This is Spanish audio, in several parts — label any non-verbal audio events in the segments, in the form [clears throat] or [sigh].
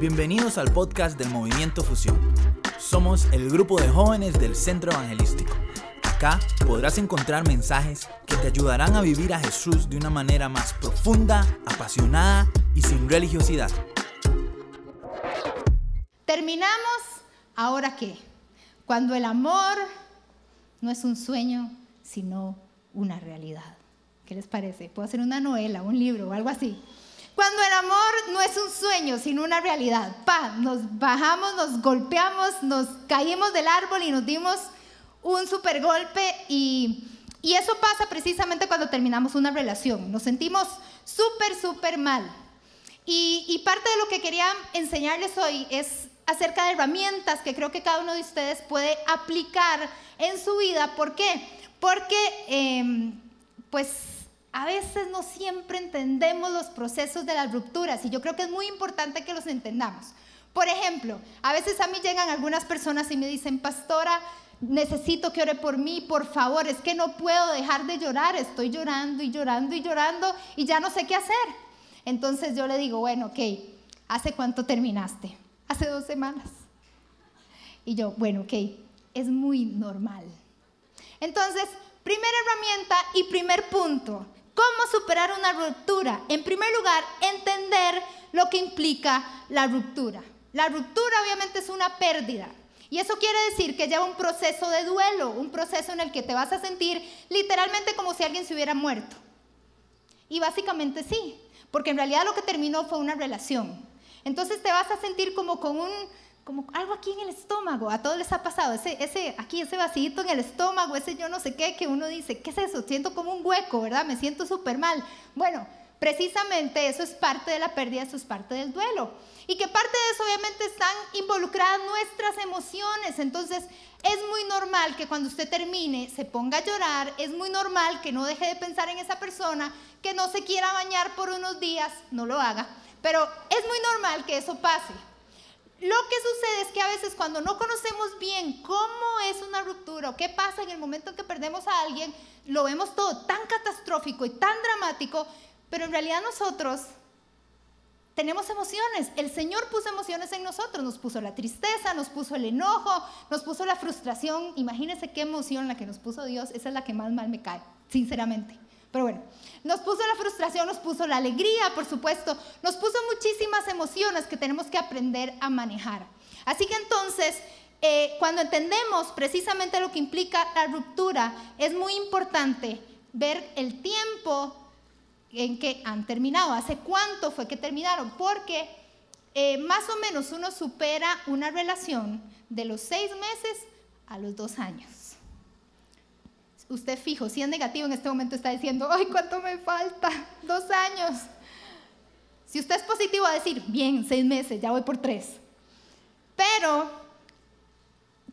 Bienvenidos al podcast del Movimiento Fusión. Somos el grupo de jóvenes del Centro Evangelístico. Acá podrás encontrar mensajes que te ayudarán a vivir a Jesús de una manera más profunda, apasionada y sin religiosidad. Terminamos, ¿ahora qué? Cuando el amor no es un sueño, sino una realidad. ¿Qué les parece? Puedo hacer una novela, un libro o algo así. Cuando el amor no es un sueño, sino una realidad. Pa, nos bajamos, nos golpeamos, nos caímos del árbol y nos dimos un super golpe y, y eso pasa precisamente cuando terminamos una relación. Nos sentimos súper, súper mal. Y, y parte de lo que quería enseñarles hoy es acerca de herramientas que creo que cada uno de ustedes puede aplicar en su vida. ¿Por qué? Porque, eh, pues, a veces no siempre entendemos los procesos de las rupturas y yo creo que es muy importante que los entendamos. Por ejemplo, a veces a mí llegan algunas personas y me dicen, pastora, necesito que ore por mí, por favor, es que no puedo dejar de llorar, estoy llorando y llorando y llorando y ya no sé qué hacer. Entonces yo le digo, bueno, ok, ¿hace cuánto terminaste? [laughs] Hace dos semanas. Y yo, bueno, ok, es muy normal. Entonces, primera herramienta y primer punto, ¿Cómo superar una ruptura? En primer lugar, entender lo que implica la ruptura. La ruptura obviamente es una pérdida. Y eso quiere decir que lleva un proceso de duelo, un proceso en el que te vas a sentir literalmente como si alguien se hubiera muerto. Y básicamente sí, porque en realidad lo que terminó fue una relación. Entonces te vas a sentir como con un, como algo aquí en el estómago, a todos les ha pasado, ese, ese, aquí ese vacío en el estómago, ese yo no sé qué, que uno dice, ¿qué es eso? Siento como un hueco, ¿verdad? Me siento súper mal. Bueno, precisamente eso es parte de la pérdida, eso es parte del duelo. Y que parte de eso obviamente están involucradas nuestras emociones. Entonces es muy normal que cuando usted termine se ponga a llorar, es muy normal que no deje de pensar en esa persona, que no se quiera bañar por unos días, no lo haga. Pero es muy normal que eso pase. Lo que sucede es que a veces cuando no conocemos bien cómo es una ruptura o qué pasa en el momento en que perdemos a alguien, lo vemos todo tan catastrófico y tan dramático, pero en realidad nosotros tenemos emociones. El Señor puso emociones en nosotros, nos puso la tristeza, nos puso el enojo, nos puso la frustración. Imagínense qué emoción la que nos puso Dios, esa es la que más mal me cae, sinceramente. Pero bueno, nos puso la frustración, nos puso la alegría, por supuesto, nos puso muchísimas emociones que tenemos que aprender a manejar. Así que entonces, eh, cuando entendemos precisamente lo que implica la ruptura, es muy importante ver el tiempo en que han terminado, hace cuánto fue que terminaron, porque eh, más o menos uno supera una relación de los seis meses a los dos años usted fijo, si es negativo en este momento está diciendo, ay, ¿cuánto me falta? Dos años. Si usted es positivo va a decir, bien, seis meses, ya voy por tres. Pero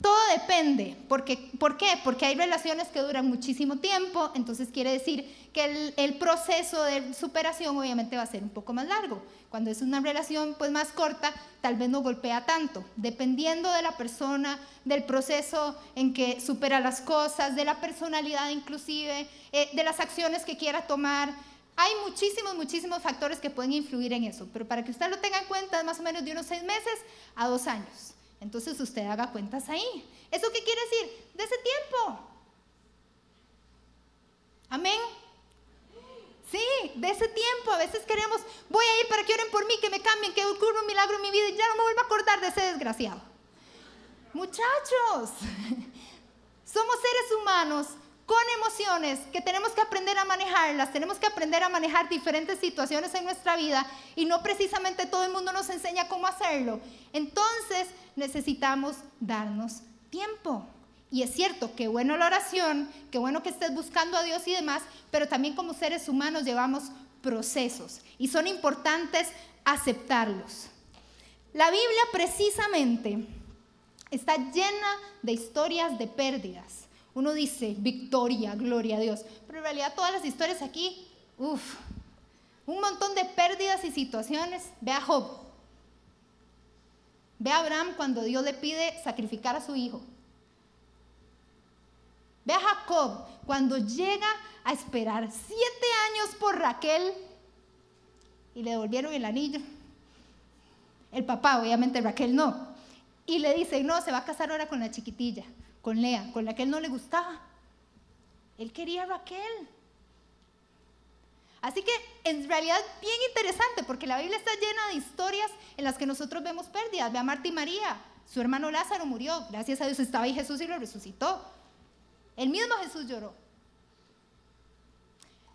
todo depende. ¿Por qué? Porque hay relaciones que duran muchísimo tiempo, entonces quiere decir que el, el, proceso de superación obviamente va a ser un poco más largo. Cuando es una relación pues más corta, tal vez no golpea tanto, dependiendo de la persona, del proceso en que supera las cosas, de la personalidad inclusive, eh, de las acciones que quiera tomar. Hay muchísimos, muchísimos factores que pueden influir en eso, pero para que usted lo tenga en cuenta es más o menos de unos seis meses a dos años. Entonces usted haga cuentas ahí. ¿Eso qué quiere decir? De ese tiempo. Amén. Sí, de ese tiempo. A veces queremos, voy a ir para que oren por mí, que me cambien, que ocurra un milagro en mi vida y ya no me vuelvo a acordar de ese desgraciado. Muchachos, [laughs] somos seres humanos con emociones que tenemos que aprender a manejarlas, tenemos que aprender a manejar diferentes situaciones en nuestra vida y no precisamente todo el mundo nos enseña cómo hacerlo. Entonces necesitamos darnos tiempo. Y es cierto, qué bueno la oración, qué bueno que estés buscando a Dios y demás, pero también como seres humanos llevamos procesos y son importantes aceptarlos. La Biblia precisamente está llena de historias de pérdidas uno dice victoria, gloria a Dios, pero en realidad todas las historias aquí, uff, un montón de pérdidas y situaciones. Ve a Job. Ve a Abraham cuando Dios le pide sacrificar a su hijo. Ve a Jacob cuando llega a esperar siete años por Raquel y le devolvieron el anillo. El papá, obviamente Raquel no. Y le dice, no, se va a casar ahora con la chiquitilla, con Lea, con la que él no le gustaba. Él quería a Raquel. Así que en realidad bien interesante porque la Biblia está llena de historias en las que nosotros vemos pérdidas. Ve a Marta y María, su hermano Lázaro murió, gracias a Dios estaba ahí Jesús y lo resucitó. El mismo Jesús lloró.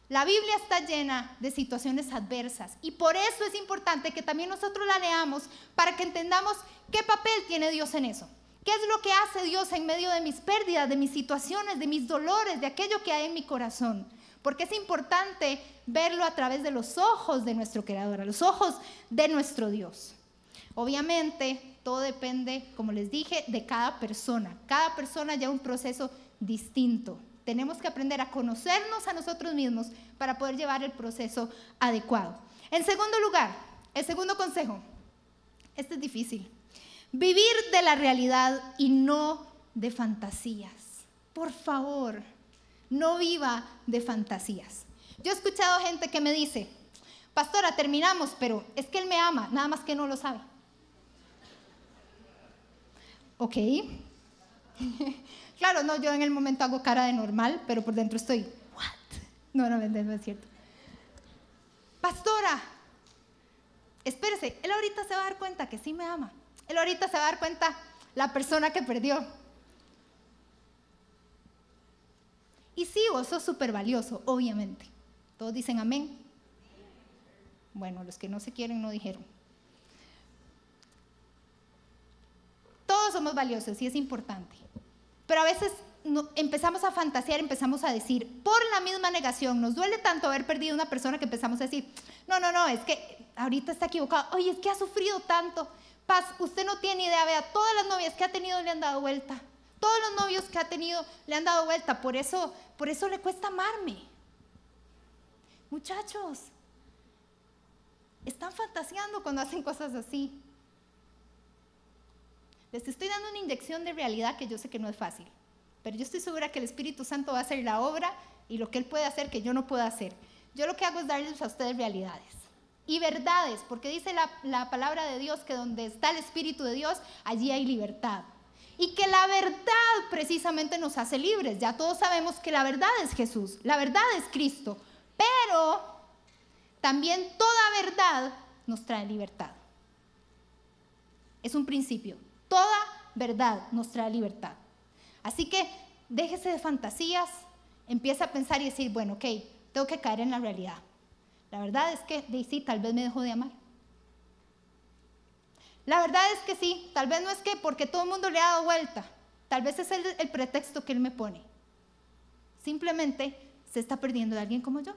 La Biblia está llena de situaciones adversas y por eso es importante que también nosotros la leamos para que entendamos qué papel tiene Dios en eso. ¿Qué es lo que hace Dios en medio de mis pérdidas, de mis situaciones, de mis dolores, de aquello que hay en mi corazón? Porque es importante verlo a través de los ojos de nuestro Creador, a los ojos de nuestro Dios. Obviamente, todo depende, como les dije, de cada persona. Cada persona lleva un proceso distinto. Tenemos que aprender a conocernos a nosotros mismos para poder llevar el proceso adecuado. En segundo lugar, el segundo consejo, este es difícil, vivir de la realidad y no de fantasías. Por favor, no viva de fantasías. Yo he escuchado gente que me dice, pastora, terminamos, pero es que él me ama, nada más que no lo sabe. Ok. [laughs] claro, no, yo en el momento hago cara de normal, pero por dentro estoy, ¿what? No, no, no es cierto. Pastora, espérese, él ahorita se va a dar cuenta que sí me ama. Él ahorita se va a dar cuenta la persona que perdió. Y sí, vos sos súper valioso, obviamente. Todos dicen amén. Bueno, los que no se quieren no dijeron. Todos somos valiosos y es importante. Pero a veces empezamos a fantasear, empezamos a decir, por la misma negación, nos duele tanto haber perdido una persona que empezamos a decir, no, no, no, es que ahorita está equivocado, oye, es que ha sufrido tanto. Paz, usted no tiene idea, vea, todas las novias que ha tenido le han dado vuelta. Todos los novios que ha tenido le han dado vuelta, por eso, por eso le cuesta amarme. Muchachos, están fantaseando cuando hacen cosas así. Les estoy dando una inyección de realidad que yo sé que no es fácil, pero yo estoy segura que el Espíritu Santo va a hacer la obra y lo que Él puede hacer que yo no puedo hacer. Yo lo que hago es darles a ustedes realidades y verdades, porque dice la, la palabra de Dios que donde está el Espíritu de Dios, allí hay libertad y que la verdad precisamente nos hace libres. Ya todos sabemos que la verdad es Jesús, la verdad es Cristo, pero también toda verdad nos trae libertad. Es un principio, toda verdad nos trae libertad. Así que déjese de fantasías, empieza a pensar y decir, bueno, ok, tengo que caer en la realidad. La verdad es que Daisy tal vez me dejó de amar. La verdad es que sí, tal vez no es que porque todo el mundo le ha dado vuelta, tal vez es el, pretexto que él me pone. Simplemente se está perdiendo de alguien como yo.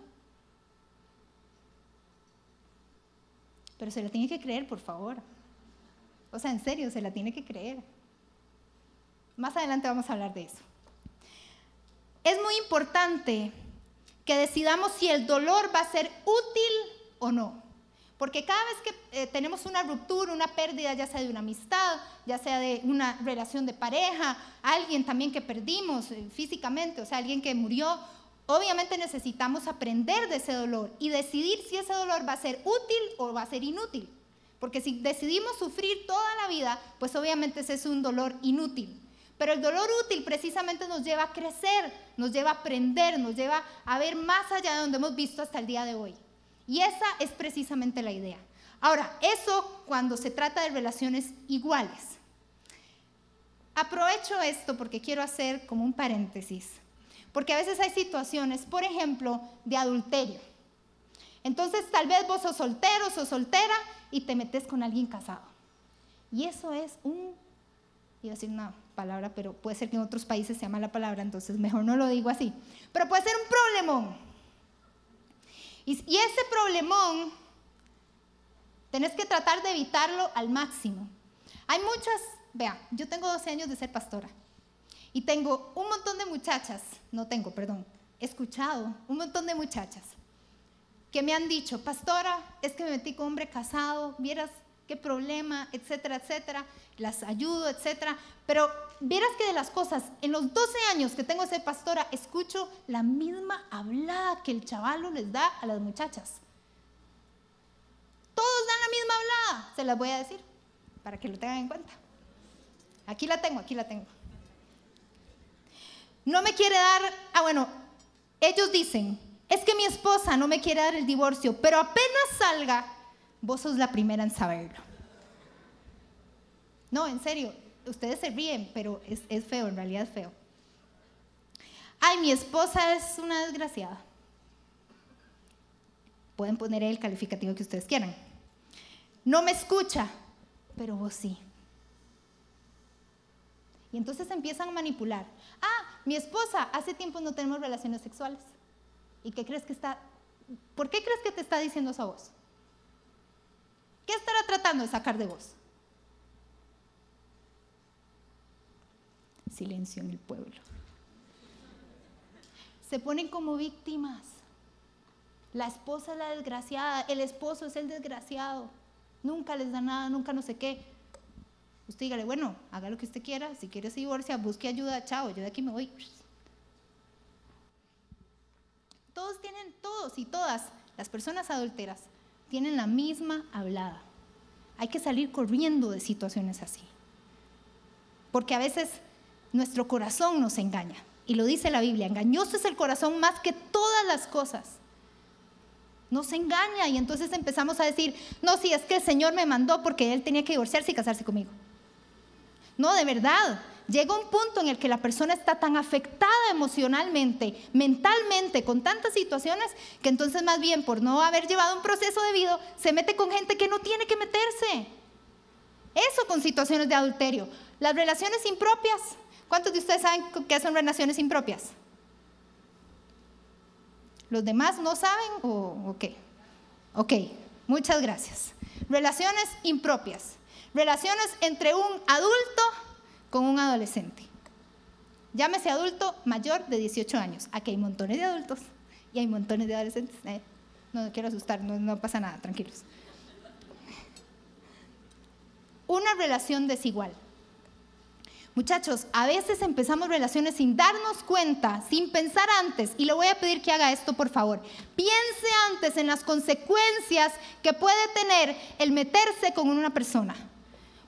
Pero se la tiene que creer, por favor. O sea, en serio, se la tiene que creer. Más adelante vamos a hablar de eso. Es muy importante que decidamos si el dolor va a ser útil o no. Porque cada vez que eh, tenemos una ruptura, una pérdida, ya sea de una amistad, ya sea de una relación de pareja, alguien también que perdimos eh, físicamente, o sea, alguien que murió, obviamente necesitamos aprender de ese dolor y decidir si ese dolor va a ser útil o va a ser inútil. Porque si decidimos sufrir toda la vida, pues obviamente ese es un dolor inútil. Pero el dolor útil precisamente nos lleva a crecer, nos lleva a aprender, nos lleva a ver más allá de donde hemos visto hasta el día de hoy. Y esa es precisamente la idea. Ahora, eso cuando se trata de relaciones iguales. Aprovecho esto porque quiero hacer como un paréntesis. Porque a veces hay situaciones, por ejemplo, de adulterio. Entonces, tal vez vos sos soltero, sos soltera y te metes con alguien casado. Y eso es un, iba a decir una palabra, pero puede ser que en otros países se llama la palabra, entonces mejor no lo digo así. Pero puede ser un problemón. Y, ese problemón tenés que tratar de evitarlo al máximo. Hay muchas, vea, yo tengo 12 años de ser pastora y tengo un montón de muchachas, no tengo, perdón, he escuchado un montón de muchachas que me han dicho, pastora, es que me metí con hombre casado, vieras qué problema, etcétera, etcétera, las ayudo, etcétera. Pero vieras que de las cosas, en los 12 años que tengo de ser pastora, escucho la misma hablada que el chavalo les da a las muchachas. Todos dan la misma nada, se las voy a decir, para que lo tengan en cuenta. Aquí la tengo, aquí la tengo. No me quiere dar, ah bueno, ellos dicen, es que mi esposa no me quiere dar el divorcio, pero apenas salga, vos sos la primera en saberlo. No, en serio, ustedes se ríen, pero es, es feo, en realidad es feo. Ay, mi esposa es una desgraciada. Pueden poner el calificativo que ustedes quieran. No me escucha, pero vos sí. Y entonces empiezan a manipular. Ah, mi esposa, hace tiempo no tenemos relaciones sexuales. ¿Y qué crees que está? ¿Por qué crees que te está diciendo eso a vos? ¿Qué estará tratando de sacar de vos? Silencio en el pueblo. Se ponen como víctimas. La esposa es la desgraciada, el esposo es el desgraciado. Nunca les da nada, nunca no sé qué. Usted dígale, bueno, haga lo que usted quiera, si quiere se divorcia, busque ayuda, chao, yo de aquí me voy. Todos tienen, todos y todas las personas adulteras tienen la misma hablada. Hay que salir corriendo de situaciones así. Porque a veces nuestro corazón nos engaña. Y lo dice la Biblia, engañoso es el corazón más que todas las cosas. Nos engaña y entonces empezamos a decir, no, si es que el Señor me mandó porque Él tenía que divorciarse y casarse conmigo. No, de verdad. Llega un punto en el que la persona está tan afectada emocionalmente, mentalmente, con tantas situaciones, que entonces más bien por no haber llevado un proceso debido, se mete con gente que no tiene que meterse. Eso con situaciones de adulterio. Las relaciones impropias. ¿Cuántos de ustedes saben qué son relaciones impropias? ¿Los demás no saben o, qué? Ok, muchas gracias. Relaciones impropias. Relaciones entre un adulto con un adolescente. Llámese adulto mayor de 18 años. Aquí hay montones de adultos y hay montones de adolescentes. Eh, no, quiero asustar, no, no pasa nada, tranquilos. Una relación desigual. Muchachos, a veces empezamos relaciones sin darnos cuenta, sin pensar antes, y le voy a pedir que haga esto por favor. Piense antes en las consecuencias que puede tener el meterse con una persona.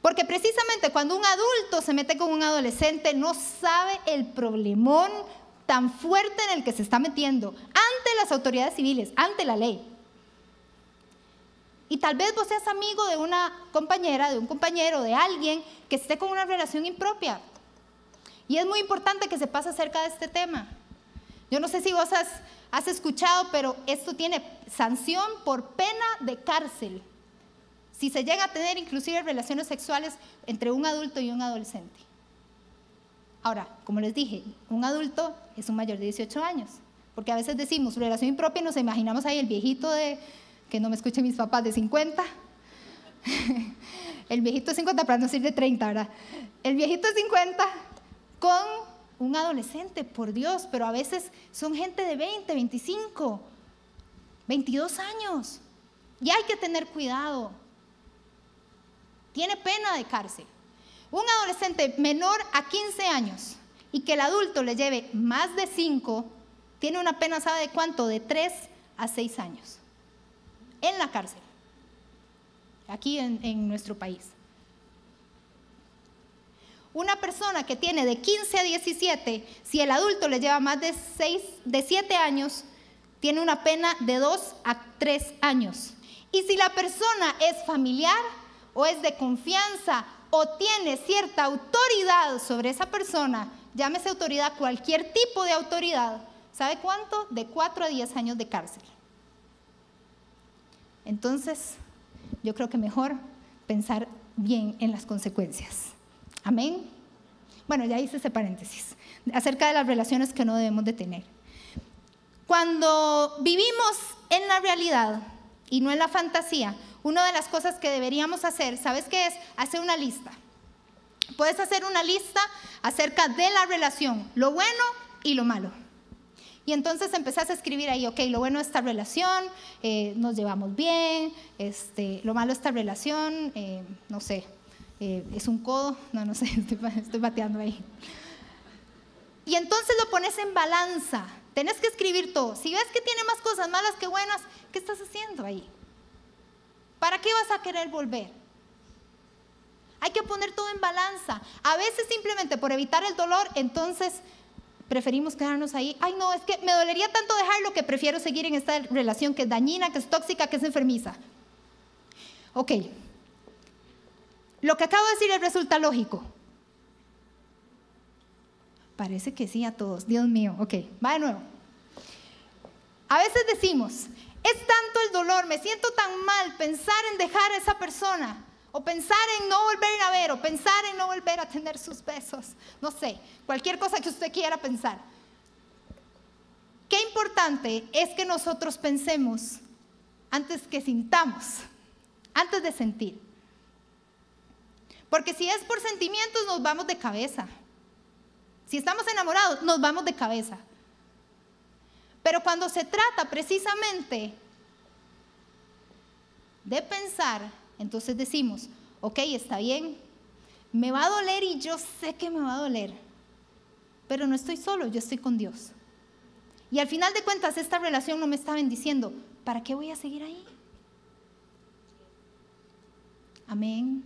Porque precisamente cuando un adulto se mete con un adolescente no sabe el problemón tan fuerte en el que se está metiendo ante las autoridades civiles, ante la ley. Y tal vez vos seas amigo de una compañera, de un compañero, de alguien que esté con una relación impropia. Y es muy importante que se pase acerca de este tema. Yo no sé si vos has, has escuchado, pero esto tiene sanción por pena de cárcel si se llega a tener inclusive relaciones sexuales entre un adulto y un adolescente. Ahora, como les dije, un adulto es un mayor de 18 años, porque a veces decimos relación impropia y nos imaginamos ahí el viejito de, que no me escuchen mis papás, de 50, [laughs] el viejito de 50 para no decir de 30, ¿verdad? El viejito de 50 con un adolescente, por Dios, pero a veces son gente de 20, 25, 22 años. Y hay que tener cuidado tiene pena de cárcel. Un adolescente menor a 15 años y que el adulto le lleve más de 5, tiene una pena, ¿sabe de cuánto? De 3 a 6 años en la cárcel, aquí en, nuestro país. Una persona que tiene de 15 a 17, si el adulto le lleva más de, 6, de 7 años, tiene una pena de 2 a 3 años. Y si la persona es familiar, o es de confianza o tiene cierta autoridad sobre esa persona, llámese autoridad, cualquier tipo de autoridad, ¿sabe cuánto? De 4 a 10 años de cárcel. Entonces, yo creo que mejor pensar bien en las consecuencias. Amén. Bueno, ya hice ese paréntesis acerca de las relaciones que no debemos de tener. Cuando vivimos en la realidad y no en la fantasía, una de las cosas que deberíamos hacer, ¿sabes qué es? Hacer una lista. Puedes hacer una lista acerca de la relación, lo bueno y lo malo. Y entonces empezás a escribir ahí, ok, lo bueno de esta relación, eh, nos llevamos bien, este, lo malo de esta relación, eh, no sé, eh, es un codo, no, no sé, [laughs] estoy, estoy bateando ahí. Y entonces lo pones en balanza, tenés que escribir todo. Si ves que tiene más cosas malas que buenas, ¿qué estás haciendo ahí? ¿Para qué vas a querer volver? Hay que poner todo en balanza. A veces simplemente por evitar el dolor, entonces preferimos quedarnos ahí. Ay, no, es que me dolería tanto dejarlo que prefiero seguir en esta relación que es dañina, que es tóxica, que es enfermiza. Ok. Lo que acabo de decir les resulta lógico. Parece que sí a todos. Dios mío. Ok, va de nuevo. A veces decimos, es tanto el dolor, me siento tan mal pensar en dejar a esa persona, o pensar en no volver a ver, o pensar en no volver a tener sus besos, no sé, cualquier cosa que usted quiera pensar. Qué importante es que nosotros pensemos antes que sintamos, antes de sentir. Porque si es por sentimientos nos vamos de cabeza. Si estamos enamorados, nos vamos de cabeza. Pero cuando se trata precisamente de pensar, entonces decimos, ok, está bien, me va a doler y yo sé que me va a doler, pero no estoy solo, yo estoy con Dios. Y al final de cuentas, esta relación no me está bendiciendo, ¿para qué voy a seguir ahí? Amén.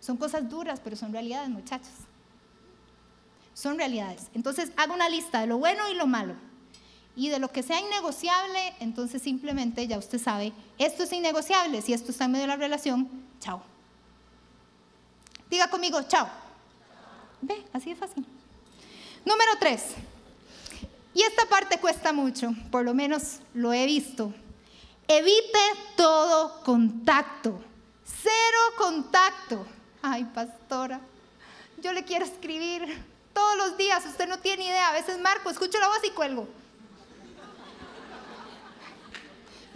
Son cosas duras, pero son realidades, muchachos. Son realidades. Entonces, hago una lista de lo bueno y lo malo. Y de lo que sea innegociable, entonces simplemente ya usted sabe, esto es innegociable, si esto está en medio de la relación, chao. Diga conmigo, chao. Ve, así de fácil. Número tres. Y esta parte cuesta mucho, por lo menos lo he visto. Evite todo contacto. Cero contacto. Ay, pastora, yo le quiero escribir todos los días, usted no tiene idea. A veces marco, escucho la voz y cuelgo.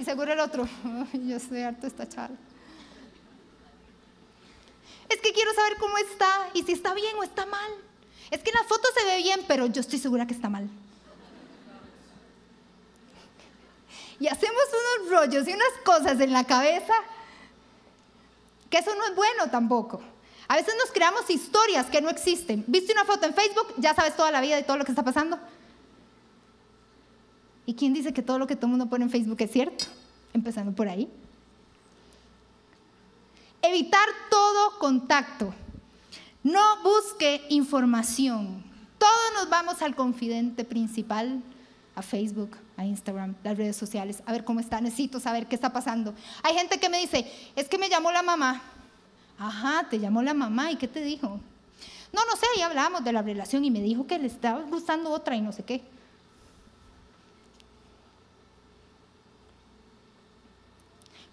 Seguro el otro, [laughs] yo estoy harto esta charla. Es que quiero saber cómo está y si está bien o está mal. Es que en la foto se ve bien, pero yo estoy segura que está mal. Y hacemos unos rollos y unas cosas en la cabeza que eso no es bueno tampoco. A veces nos creamos historias que no existen. ¿Viste una foto en Facebook? Ya sabes toda la vida y todo lo que está pasando. ¿Y quién dice que todo lo que todo el mundo pone en Facebook es cierto? Empezando por ahí. Evitar todo contacto. No busque información. Todos nos vamos al confidente principal, a Facebook, a Instagram, las redes sociales, a ver cómo está, necesito saber qué está pasando. Hay gente que me dice, es que me llamó la mamá. Ajá, te llamó la mamá y ¿qué te dijo? No, no sé, ya hablamos de la relación y me dijo que le estaba gustando otra y no sé qué.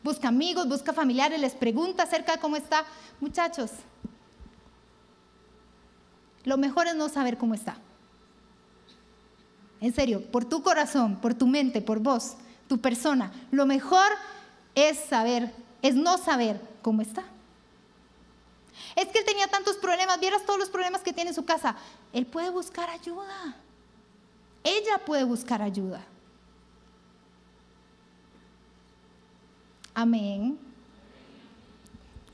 Busca amigos, busca familiares, les pregunta acerca de cómo está. Muchachos, lo mejor es no saber cómo está. En serio, por tu corazón, por tu mente, por vos, tu persona, lo mejor es saber, es no saber cómo está. Es que él tenía tantos problemas, vieras todos los problemas que tiene en su casa. Él puede buscar ayuda. Ella puede buscar ayuda. Amén.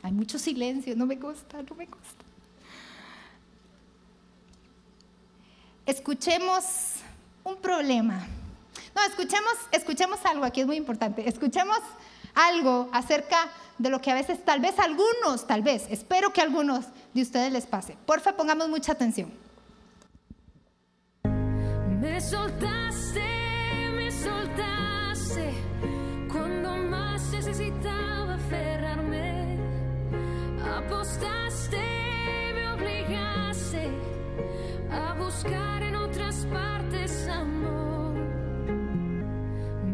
Hay mucho silencio, no me gusta, no me gusta. Escuchemos un problema. No, escuchemos, escuchemos algo aquí, es muy importante. Escuchemos algo acerca de lo que a veces, tal vez algunos, tal vez, espero que a algunos de ustedes les pase. Porfa, pongamos mucha atención. Me soltaste, me soltaste necesitaba aferrarme. Apostaste, me obligaste a buscar en otras partes amor.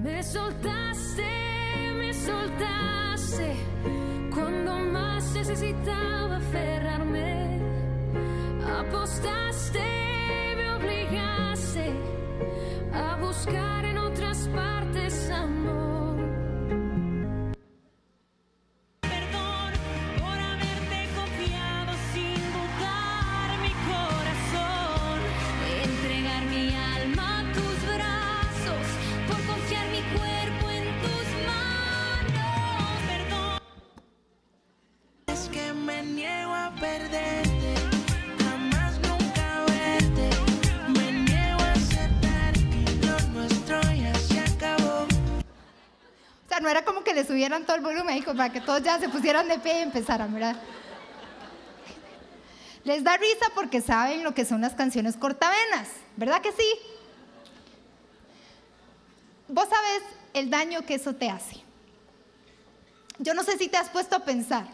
Me soltaste, me soltaste cuando más necesitaba aferrarme. Apostaste, me obligaste a buscar en otras partes no era como que le subieran todo el volumen como para que todos ya se pusieran de pie y empezaran, ¿verdad? Les da risa porque saben lo que son las canciones cortavenas, ¿verdad que sí? Vos sabes el daño que eso te hace. Yo no sé si te has puesto a pensar,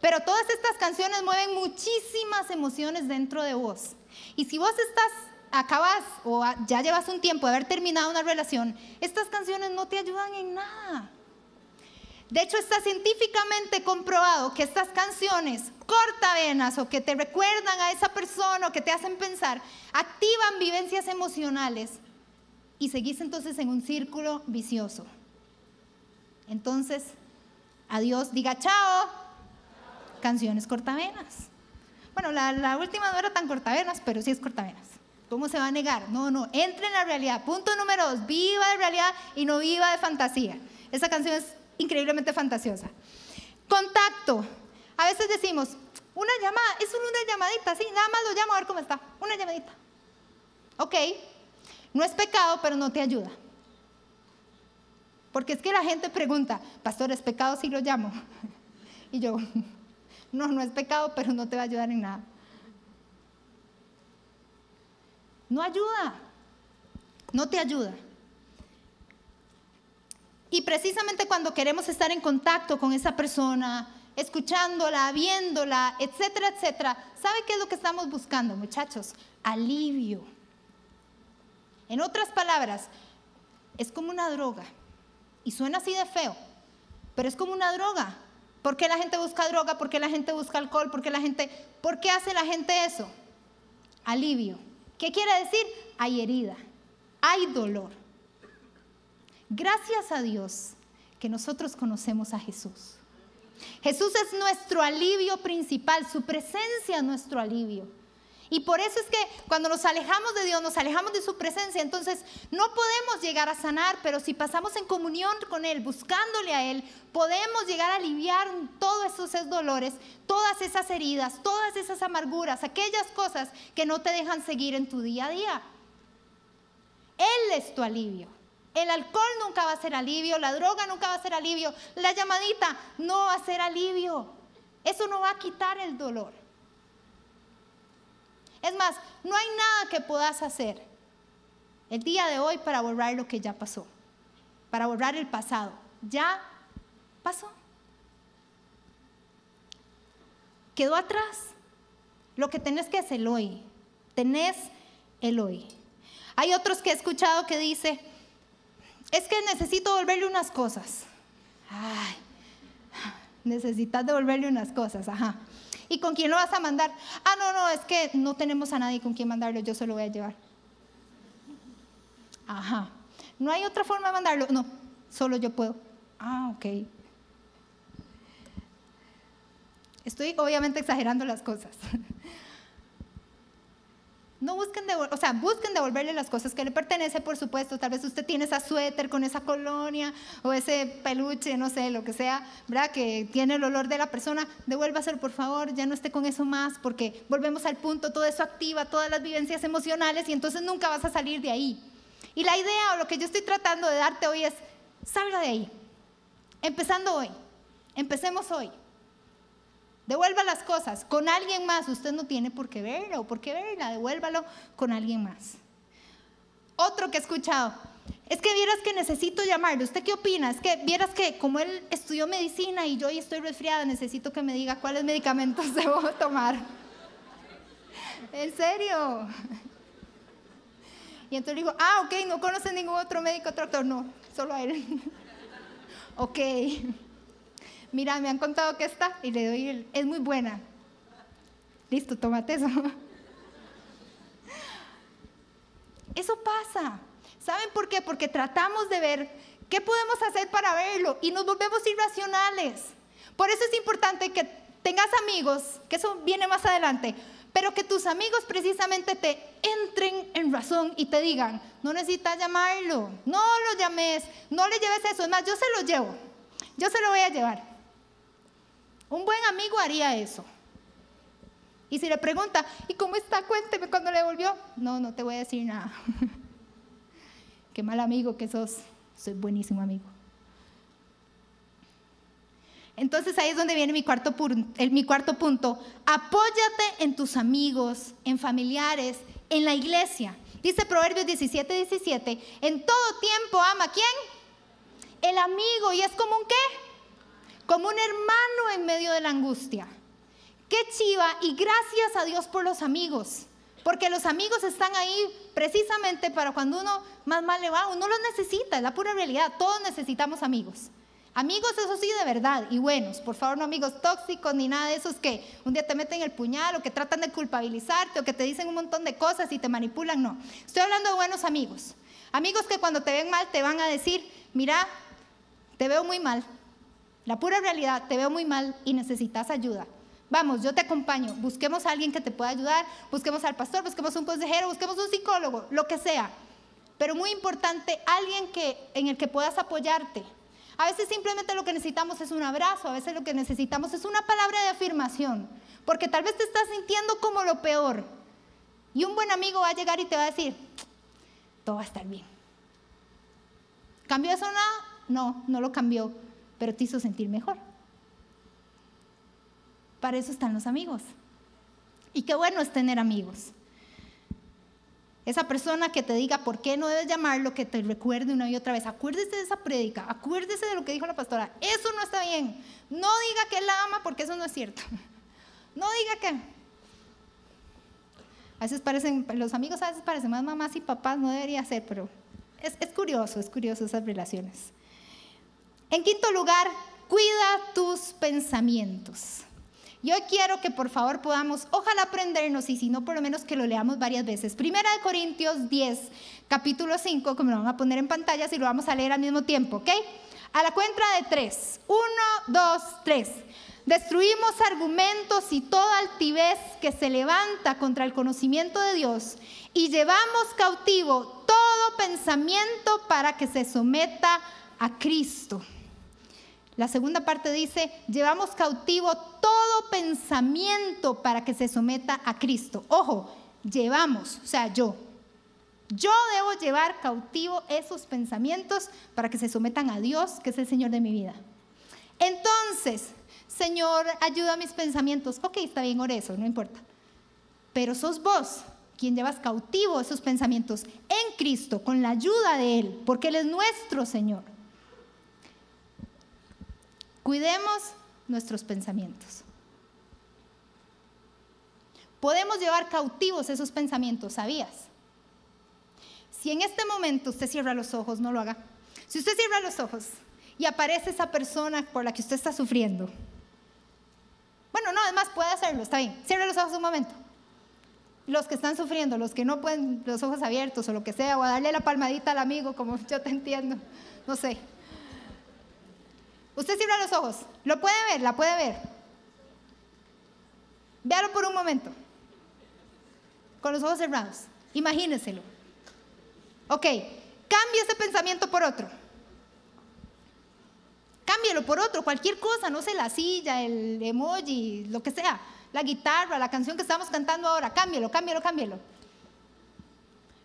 pero todas estas canciones mueven muchísimas emociones dentro de vos. Y si vos estás, acabas o ya llevas un tiempo de haber terminado una relación, estas canciones no te ayudan en nada. De hecho, está científicamente comprobado que estas canciones cortavenas o que te recuerdan a esa persona o que te hacen pensar, activan vivencias emocionales y seguís entonces en un círculo vicioso. Entonces, adiós, diga chao. Canciones cortavenas. Bueno, la, la última no era tan cortavenas, pero sí es cortavenas. ¿Cómo se va a negar? No, no, entre en la realidad. Punto número dos, viva de realidad y no viva de fantasía. Esa canción es increíblemente fantasiosa. Contacto. A veces decimos, una llamada, es una llamadita, sí, nada más lo llamo a ver cómo está. Una llamadita. Ok, no es pecado, pero no te ayuda. Porque es que la gente pregunta, pastor, ¿es pecado si lo llamo? [laughs] Y yo, [laughs] no, no es pecado, pero no te va a ayudar en nada. No ayuda, no te ayuda. Y precisamente cuando queremos estar en contacto con esa persona, escuchándola, viéndola, etcétera, etcétera, ¿sabe qué es lo que estamos buscando, muchachos? Alivio. En otras palabras, es como una droga. Y suena así de feo, pero es como una droga. ¿Por qué la gente busca droga? ¿Por qué la gente busca alcohol? ¿Por qué la gente, por qué hace la gente eso? Alivio. ¿Qué quiere decir? Hay herida, hay dolor. Gracias a Dios que nosotros conocemos a Jesús. Jesús es nuestro alivio principal, su presencia es nuestro alivio. Y por eso es que cuando nos alejamos de Dios, nos alejamos de su presencia, entonces no podemos llegar a sanar, pero si pasamos en comunión con Él, buscándole a Él, podemos llegar a aliviar todos esos dolores, todas esas heridas, todas esas amarguras, aquellas cosas que no te dejan seguir en tu día a día. Él es tu alivio. El alcohol nunca va a ser alivio, la droga nunca va a ser alivio, la llamadita no va a ser alivio. Eso no va a quitar el dolor. Es más, no hay nada que puedas hacer el día de hoy para borrar lo que ya pasó, para borrar el pasado. Ya pasó. Quedó atrás. Lo que tenés que es el hoy. Tenés el hoy. Hay otros que he escuchado que dice, es que necesito devolverle unas cosas. Ay, necesitas devolverle unas cosas, ajá. ¿Y con quién lo vas a mandar? Ah, no, no, es que no tenemos a nadie con quien mandarlo, yo se lo voy a llevar. Ajá. ¿No hay otra forma de mandarlo? No, solo yo puedo. Ah, ok. Estoy obviamente exagerando las cosas. [laughs] No busquen, o sea, busquen devolverle las cosas que le pertenece, por supuesto. Tal vez usted tiene esa suéter con esa colonia o ese peluche, no sé, lo que sea, ¿verdad? Que tiene el olor de la persona. Devuélvaselo, por favor, ya no esté con eso más, porque volvemos al punto, todo eso activa todas las vivencias emocionales y entonces nunca vas a salir de ahí. Y la idea o lo que yo estoy tratando de darte hoy es, salga de ahí. Empezando hoy. Empecemos hoy. Devuelva las cosas con alguien más. Usted no tiene por qué verla o por qué verla. Devuélvalo con alguien más. Otro que he escuchado. Es que vieras que necesito llamarle. ¿Usted qué opina? Es que vieras que como él estudió medicina y yo hoy estoy resfriada, necesito que me diga cuáles medicamentos [laughs] debo tomar. ¿En serio? Y entonces digo, ah, ok, no conoce ningún otro médico, doctor. No, solo a él. [laughs] ok. Mira, me han contado que esta y le doy el, es muy buena. Listo, tómate eso. [laughs] Eso pasa. ¿Saben por qué? Porque tratamos de ver qué podemos hacer para verlo y nos volvemos irracionales. Por eso es importante que tengas amigos, que eso viene más adelante, pero que tus amigos precisamente te entren en razón y te digan, no necesitas llamarlo, no lo llames, no le lleves eso, es más, yo se lo llevo, yo se lo voy a llevar. Un buen amigo haría eso. Y si le pregunta, ¿y cómo está? Cuénteme cuando le volvió. No, no te voy a decir nada. [laughs] Qué mal amigo que sos. Soy buenísimo amigo. Entonces ahí es donde viene mi cuarto, mi cuarto punto. Apóyate en tus amigos, en familiares, en la iglesia. Dice Proverbios 17, 17, en todo tiempo ama quién? El amigo. ¿Y es como un qué? Como un hermano en medio de la angustia. Qué chiva y gracias a Dios por los amigos. Porque los amigos están ahí precisamente para cuando uno más mal le va, uno los necesita, es la pura realidad, todos necesitamos amigos. Amigos, eso sí, de verdad, y buenos, por favor, no amigos tóxicos ni nada de esos que un día te meten el puñal o que tratan de culpabilizarte o que te dicen un montón de cosas y te manipulan, no. Estoy hablando de buenos amigos. Amigos que cuando te ven mal te van a decir, mira, te veo muy mal, la pura realidad, te veo muy mal y necesitas ayuda. Vamos, yo te acompaño. Busquemos a alguien que te pueda ayudar, busquemos al pastor, busquemos un consejero, busquemos un psicólogo, lo que sea. Pero muy importante, alguien que, en el que puedas apoyarte. A veces simplemente lo que necesitamos es un abrazo, a veces lo que necesitamos es una palabra de afirmación, porque tal vez te estás sintiendo como lo peor. Y un buen amigo va a llegar y te va a decir, todo va a estar bien. ¿Cambió eso nada? No, no lo cambió, pero te hizo sentir mejor. Para eso están los amigos. Y qué bueno es tener amigos. Esa persona que te diga por qué no debes llamarlo, que te recuerde una y otra vez. Acuérdese de esa prédica, acuérdese de lo que dijo la pastora. Eso no está bien. No diga que él la ama porque eso no es cierto. [laughs] No diga que. A veces parecen, los amigos a veces parecen más mamás y papás, no debería ser, pero es, es curioso, es curioso esas relaciones. En quinto lugar, cuida tus pensamientos. Yo quiero que por favor podamos, ojalá aprendernos y si no, por lo menos que lo leamos varias veces. Primera de Corintios 10, capítulo 5, que me lo van a poner en pantalla si lo vamos a leer al mismo tiempo, ¿ok? A la cuenta de tres. Uno, dos, tres. Destruimos argumentos y toda altivez que se levanta contra el conocimiento de Dios y llevamos cautivo todo pensamiento para que se someta a Cristo. La segunda parte dice, llevamos cautivo todo pensamiento para que se someta a Cristo. Ojo, llevamos, o sea, yo. Yo debo llevar cautivo esos pensamientos para que se sometan a Dios, que es el Señor de mi vida. Entonces, Señor, ayuda a mis pensamientos. Ok, está bien, ore eso, no importa. Pero sos vos quien llevas cautivo esos pensamientos en Cristo, con la ayuda de Él, porque Él es nuestro Señor. Cuidemos nuestros pensamientos. Podemos llevar cautivos esos pensamientos, ¿sabías? Si en este momento usted cierra los ojos, no lo haga. Si usted cierra los ojos y aparece esa persona por la que usted está sufriendo, bueno, no, además puede hacerlo, está bien. Cierre los ojos un momento. Los que están sufriendo, los que no pueden los ojos abiertos o lo que sea, o a darle la palmadita al amigo, como yo te entiendo, no sé. Usted cierra los ojos, lo puede ver, la puede ver. Véalo por un momento, con los ojos cerrados. Imagíneselo. Ok, cambie ese pensamiento por otro. Cámbielo por otro, cualquier cosa, no sé, la silla, el emoji, lo que sea, la guitarra, la canción que estamos cantando ahora, cámbielo, cámbielo, cámbielo.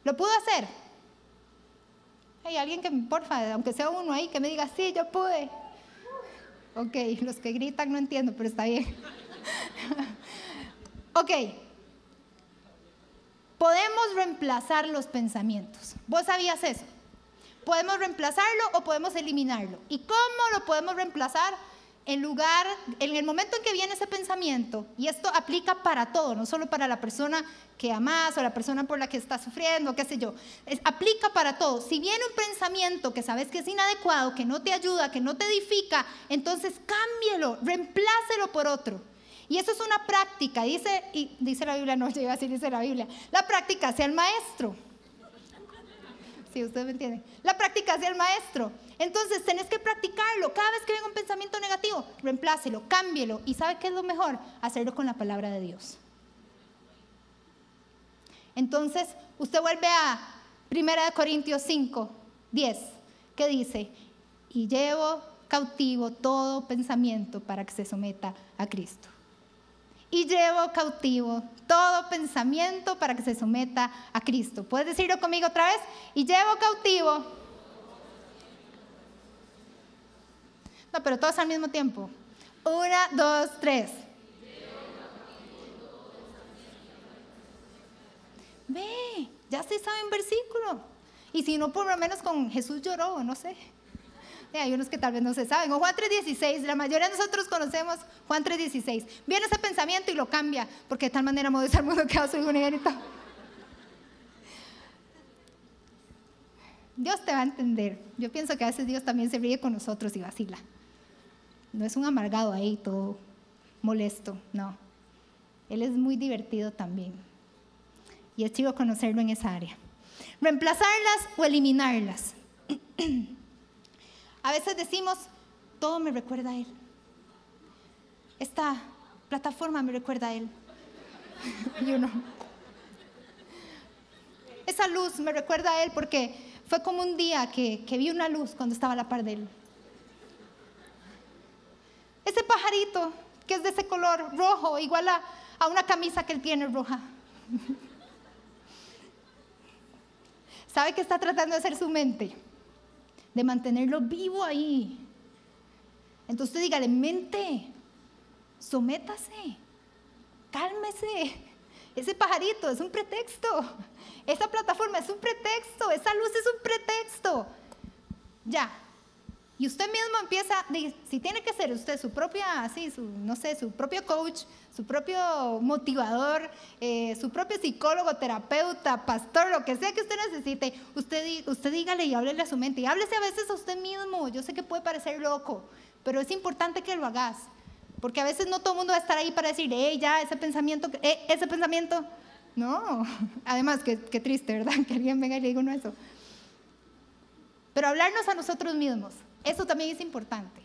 ¿Lo pudo hacer? Hay alguien que, porfa, aunque sea uno ahí, que me diga, sí, yo pude. Ok, los que gritan no entiendo, pero está bien. [laughs] ok. Podemos reemplazar los pensamientos. ¿Vos sabías eso? Podemos reemplazarlo o podemos eliminarlo. ¿Y cómo lo podemos reemplazar? En lugar, en el momento en que viene ese pensamiento, y esto aplica para todo, no solo para la persona que amas o la persona por la que estás sufriendo, qué sé yo, es- aplica para todo. Si viene un pensamiento que sabes que es inadecuado, que no te ayuda, que no te edifica, entonces cámbielo, reemplácelo por otro. Y eso es una práctica, dice, dice la Biblia, no, yo iba a decir, dice la Biblia, la práctica hacia el maestro. Sí, ustedes me entienden. La práctica hacia el maestro. Entonces, tenés que practicarlo. Cada vez que venga un pensamiento negativo, reemplácelo, cámbielo. ¿Y sabe qué es lo mejor? Hacerlo con la palabra de Dios. Entonces, usted vuelve a 1 Corintios 5, 10, que dice, y llevo cautivo todo pensamiento para que se someta a Cristo. Y llevo cautivo todo pensamiento para que se someta a Cristo. ¿Puedes decirlo conmigo otra vez? Y llevo cautivo. No, pero todos al mismo tiempo. Una, dos, tres. Ve, ya se sabe un versículo. Y si no, por lo menos con Jesús lloró, no sé. Hay unos que tal vez no se saben. O Juan 3.16, la mayoría de nosotros conocemos Juan 3.16. Viene ese pensamiento y lo cambia, porque de tal manera Dios al mundo que ha su hijo unigénito. Dios te va a entender. Yo pienso que a veces Dios también se ríe con nosotros y vacila. No es un amargado ahí, todo molesto, no. Él es muy divertido también. Y es chido conocerlo en esa área. Reemplazarlas o eliminarlas. [clears throat] A veces decimos, todo me recuerda a Él. Esta plataforma me recuerda a Él. [laughs] y uno. Esa luz me recuerda a Él porque fue como un día que, que vi una luz cuando estaba a la par de Él. Ese pajarito que es de ese color rojo, igual a, a una camisa que Él tiene roja. [laughs] ¿Sabe qué está tratando de hacer su mente? De mantenerlo vivo ahí. Entonces dígale, mente, sométase, cálmese. Ese pajarito es un pretexto. Esa plataforma es un pretexto. Esa luz es un pretexto. Ya. Y usted mismo empieza, si tiene que ser usted su propia, así, su, no sé, su propio coach, su propio motivador, eh, su propio psicólogo, terapeuta, pastor, lo que sea que usted necesite, usted, usted dígale y háblele a su mente. Y háblese a veces a usted mismo. Yo sé que puede parecer loco, pero es importante que lo hagas. Porque a veces no todo el mundo va a estar ahí para decir, hey, ya, ese pensamiento, eh, ese pensamiento. No. [laughs] Además, qué, qué triste, ¿verdad? [laughs] Que alguien venga y le diga uno eso. Pero hablarnos a nosotros mismos, eso también es importante.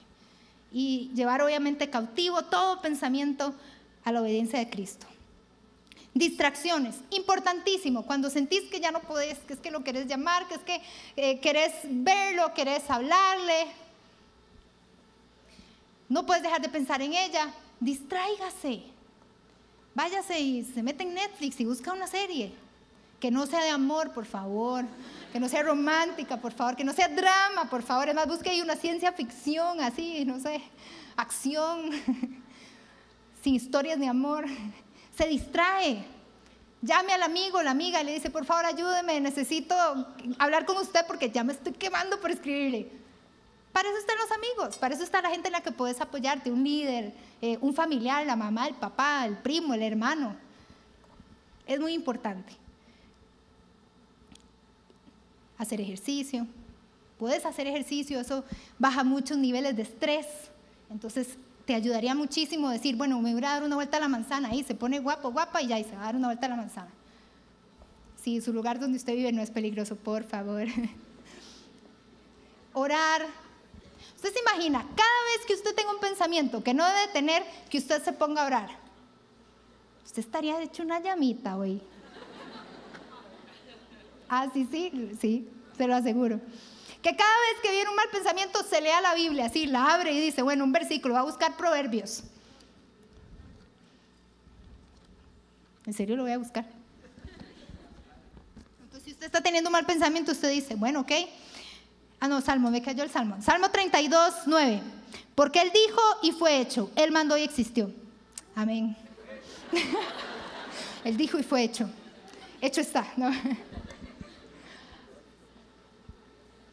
Y llevar obviamente cautivo todo pensamiento a la obediencia de Cristo. Distracciones, importantísimo. Cuando sentís que ya no podés, que es que lo querés llamar, que es que eh, querés verlo, querés hablarle, no puedes dejar de pensar en ella, distráigase. Váyase y se mete en Netflix y busca una serie. Que no sea de amor, por favor. Que no sea romántica, por favor. Que no sea drama, por favor. Es más, busque ahí una ciencia ficción, así, no sé, acción, [laughs] sin historias de amor. Se distrae. Llame al amigo, la amiga, le dice, por favor, ayúdeme, necesito hablar con usted porque ya me estoy quemando por escribirle. Para eso están los amigos, para eso está la gente en la que puedes apoyarte, un líder, eh, un familiar, la mamá, el papá, el primo, el hermano. Es muy importante. Hacer ejercicio. Puedes hacer ejercicio, eso baja muchos niveles de estrés. Entonces te ayudaría muchísimo decir, bueno, me voy a dar una vuelta a la manzana, ahí se pone guapo, guapa y ya, y se va a dar una vuelta a la manzana. Si su lugar donde usted vive no es peligroso, por favor. [laughs] Orar, Usted se imagina, cada vez que usted tenga un pensamiento que no debe tener, que usted se ponga a orar. Usted estaría hecho una llamita hoy. Ah, sí, sí, sí, se lo aseguro. Que cada vez que viene un mal pensamiento se lea la Biblia, así la abre y dice, bueno, un versículo, va a buscar proverbios. ¿En serio lo voy a buscar? Entonces, si usted está teniendo un mal pensamiento, usted dice, bueno, ok. Ah, no, Salmo, me cayó el Salmo. Salmo 32, 9. Porque Él dijo y fue hecho. Él mandó y existió. Amén. [laughs] él dijo y fue hecho. Hecho está. ¿no?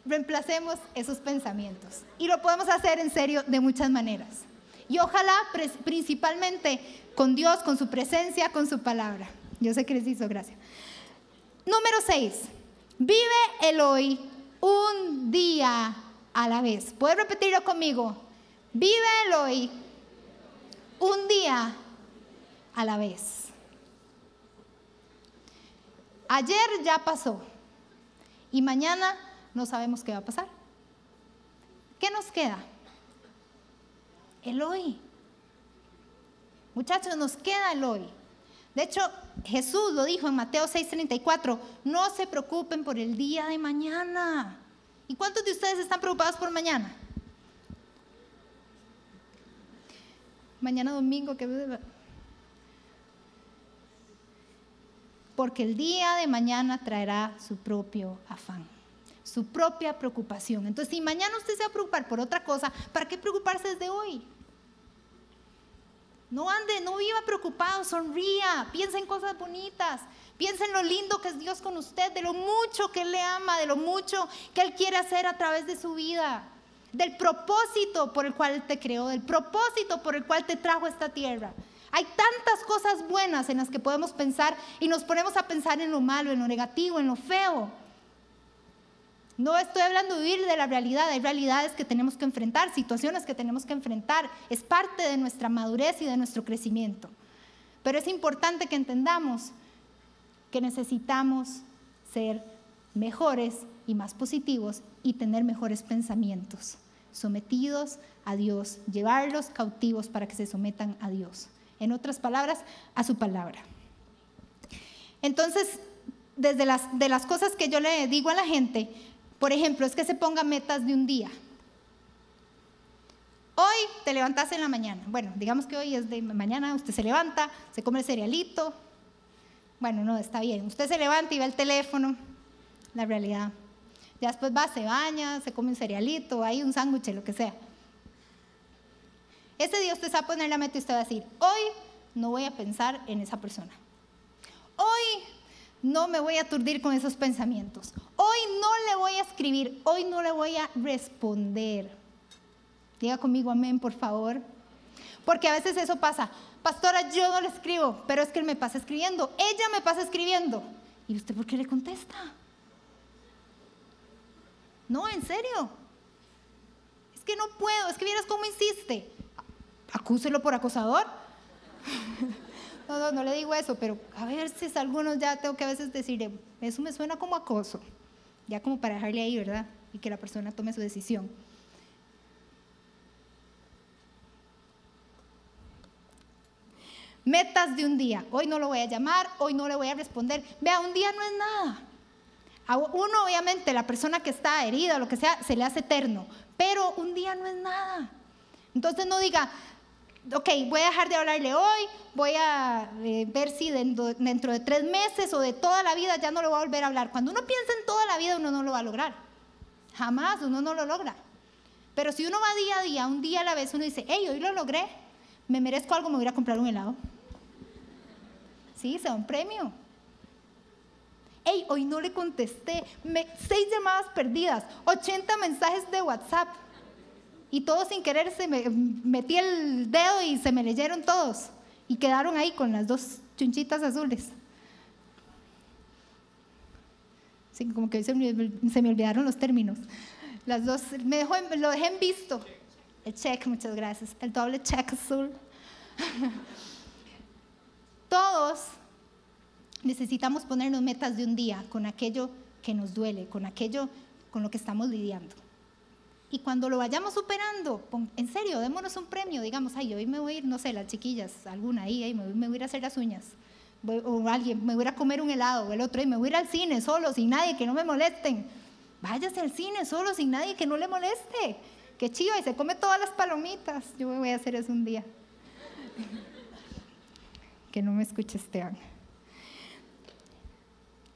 Reemplacemos esos pensamientos. Y lo podemos hacer en serio de muchas maneras. Y ojalá principalmente con Dios, con su presencia, con su palabra. Yo sé que les hizo gracia. Número 6. Vive el hoy un día a la vez. ¿Puedes repetirlo conmigo? Vive el hoy un día a la vez. Ayer ya pasó y mañana no sabemos qué va a pasar. ¿Qué nos queda? El hoy. Muchachos, nos queda el hoy. De hecho, Jesús lo dijo en Mateo 6:34, no se preocupen por el día de mañana. ¿Y cuántos de ustedes están preocupados por mañana? Mañana domingo, que... Porque el día de mañana traerá su propio afán, su propia preocupación. Entonces, si mañana usted se va a preocupar por otra cosa, ¿para qué preocuparse desde hoy? No ande, no viva preocupado, sonría, piensa en cosas bonitas, piensa en lo lindo que es Dios con usted, de lo mucho que Él le ama, de lo mucho que Él quiere hacer a través de su vida, del propósito por el cual Él te creó, del propósito por el cual te trajo a esta tierra. Hay tantas cosas buenas en las que podemos pensar y nos ponemos a pensar en lo malo, en lo negativo, en lo feo. No estoy hablando de vivir de la realidad, hay realidades que tenemos que enfrentar, situaciones que tenemos que enfrentar. Es parte de nuestra madurez y de nuestro crecimiento. Pero es importante que entendamos que necesitamos ser mejores y más positivos y tener mejores pensamientos, sometidos a Dios, llevarlos cautivos para que se sometan a Dios. En otras palabras, a su palabra. Entonces, desde las, de las cosas que yo le digo a la gente, por ejemplo, es que se ponga metas de un día. Hoy te levantas en la mañana. Bueno, digamos que hoy es de mañana, usted se levanta, se come el cerealito. Bueno, no, está bien. Usted se levanta y ve el teléfono, la realidad. Ya después va, se baña, se come un cerealito, hay un sándwich, lo que sea. Ese día usted se va a poner la meta y usted va a decir, hoy no voy a pensar en esa persona. Hoy no me voy a aturdir con esos pensamientos. Hoy no le voy a escribir, hoy no le voy a responder. Diga conmigo amén, por favor. Porque a veces eso pasa. Pastora, yo no le escribo, pero es que él me pasa escribiendo. Ella me pasa escribiendo. ¿Y usted por qué le contesta? No, en serio. Es que no puedo, es que vieras cómo insiste. Acúselo por acosador. [laughs] No, no, no le digo eso, pero a veces algunos ya tengo que a veces decir, eso me suena como acoso, ya como para dejarle ahí, ¿verdad? Y que la persona tome su decisión. Metas de un día. Hoy no lo voy a llamar, hoy no le voy a responder. Vea, un día no es nada. A uno, obviamente, la persona que está herida o lo que sea, se le hace eterno, pero un día no es nada. Entonces no diga, ok, voy a dejar de hablarle hoy, voy a eh, ver si dentro, de tres meses o de toda la vida ya no lo voy a volver a hablar. Cuando uno piensa en toda la vida, uno no lo va a lograr. Jamás uno no lo logra. Pero si uno va día a día, un día a la vez, uno dice, hey, hoy lo logré, me merezco algo, me voy a comprar un helado. Sí, se da un premio. Hey, hoy no le contesté, seis llamadas perdidas, 80 mensajes de WhatsApp. Y todos sin querer se me metí el dedo y se me leyeron todos. Y quedaron ahí con las dos chunchitas azules. Sí, como que se me, olvidaron los términos. Las dos, lo dejé en visto. El check, muchas gracias. El doble check azul. [laughs] Todos necesitamos ponernos metas de un día con aquello que nos duele, con aquello con lo que estamos lidiando. Y cuando lo vayamos superando, en serio, démonos un premio, digamos, ay, hoy me voy a ir, no sé, las chiquillas, alguna ahí, ay, me, voy- me a ir a hacer las uñas. O alguien, me voy a comer un helado, o el otro, ay, me voy a ir al cine solo, sin nadie, que no me molesten. Váyase al cine solo, sin nadie, que no le moleste. Qué chiva, y se come todas las palomitas. Yo voy a hacer eso un día. [laughs] que no me escuche Esteban.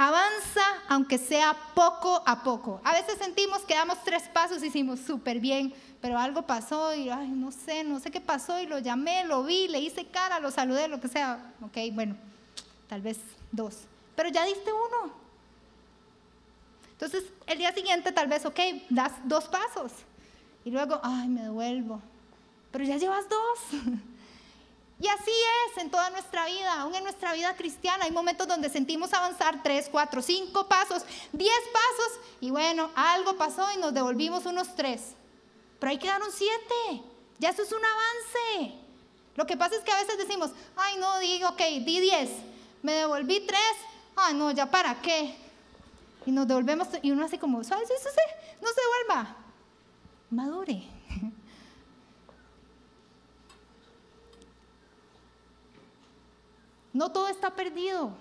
Avanza aunque sea poco a poco. A veces sentimos que damos tres pasos y hicimos súper bien, pero algo pasó y ay, no sé, no sé qué pasó y lo llamé, lo vi, le hice cara, lo saludé, lo que sea. Ok, bueno, tal vez dos. Pero ya diste uno. Entonces, el día siguiente tal vez, ok, das dos pasos. Y luego, ay, me devuelvo. Pero ya llevas dos. [laughs] Y así es en toda nuestra vida, aún en nuestra vida cristiana. Hay momentos donde sentimos avanzar tres, cuatro, cinco pasos, diez pasos, y bueno, algo pasó y nos devolvimos unos tres. Pero ahí quedaron siete. Ya eso es un avance. Lo que pasa es que a veces decimos, ay, no, digo, ok, di diez, me devolví tres, ay, no, ya para qué. Y nos devolvemos, y uno así como, ¿sabes? No se devuelva. Madure. No todo está perdido.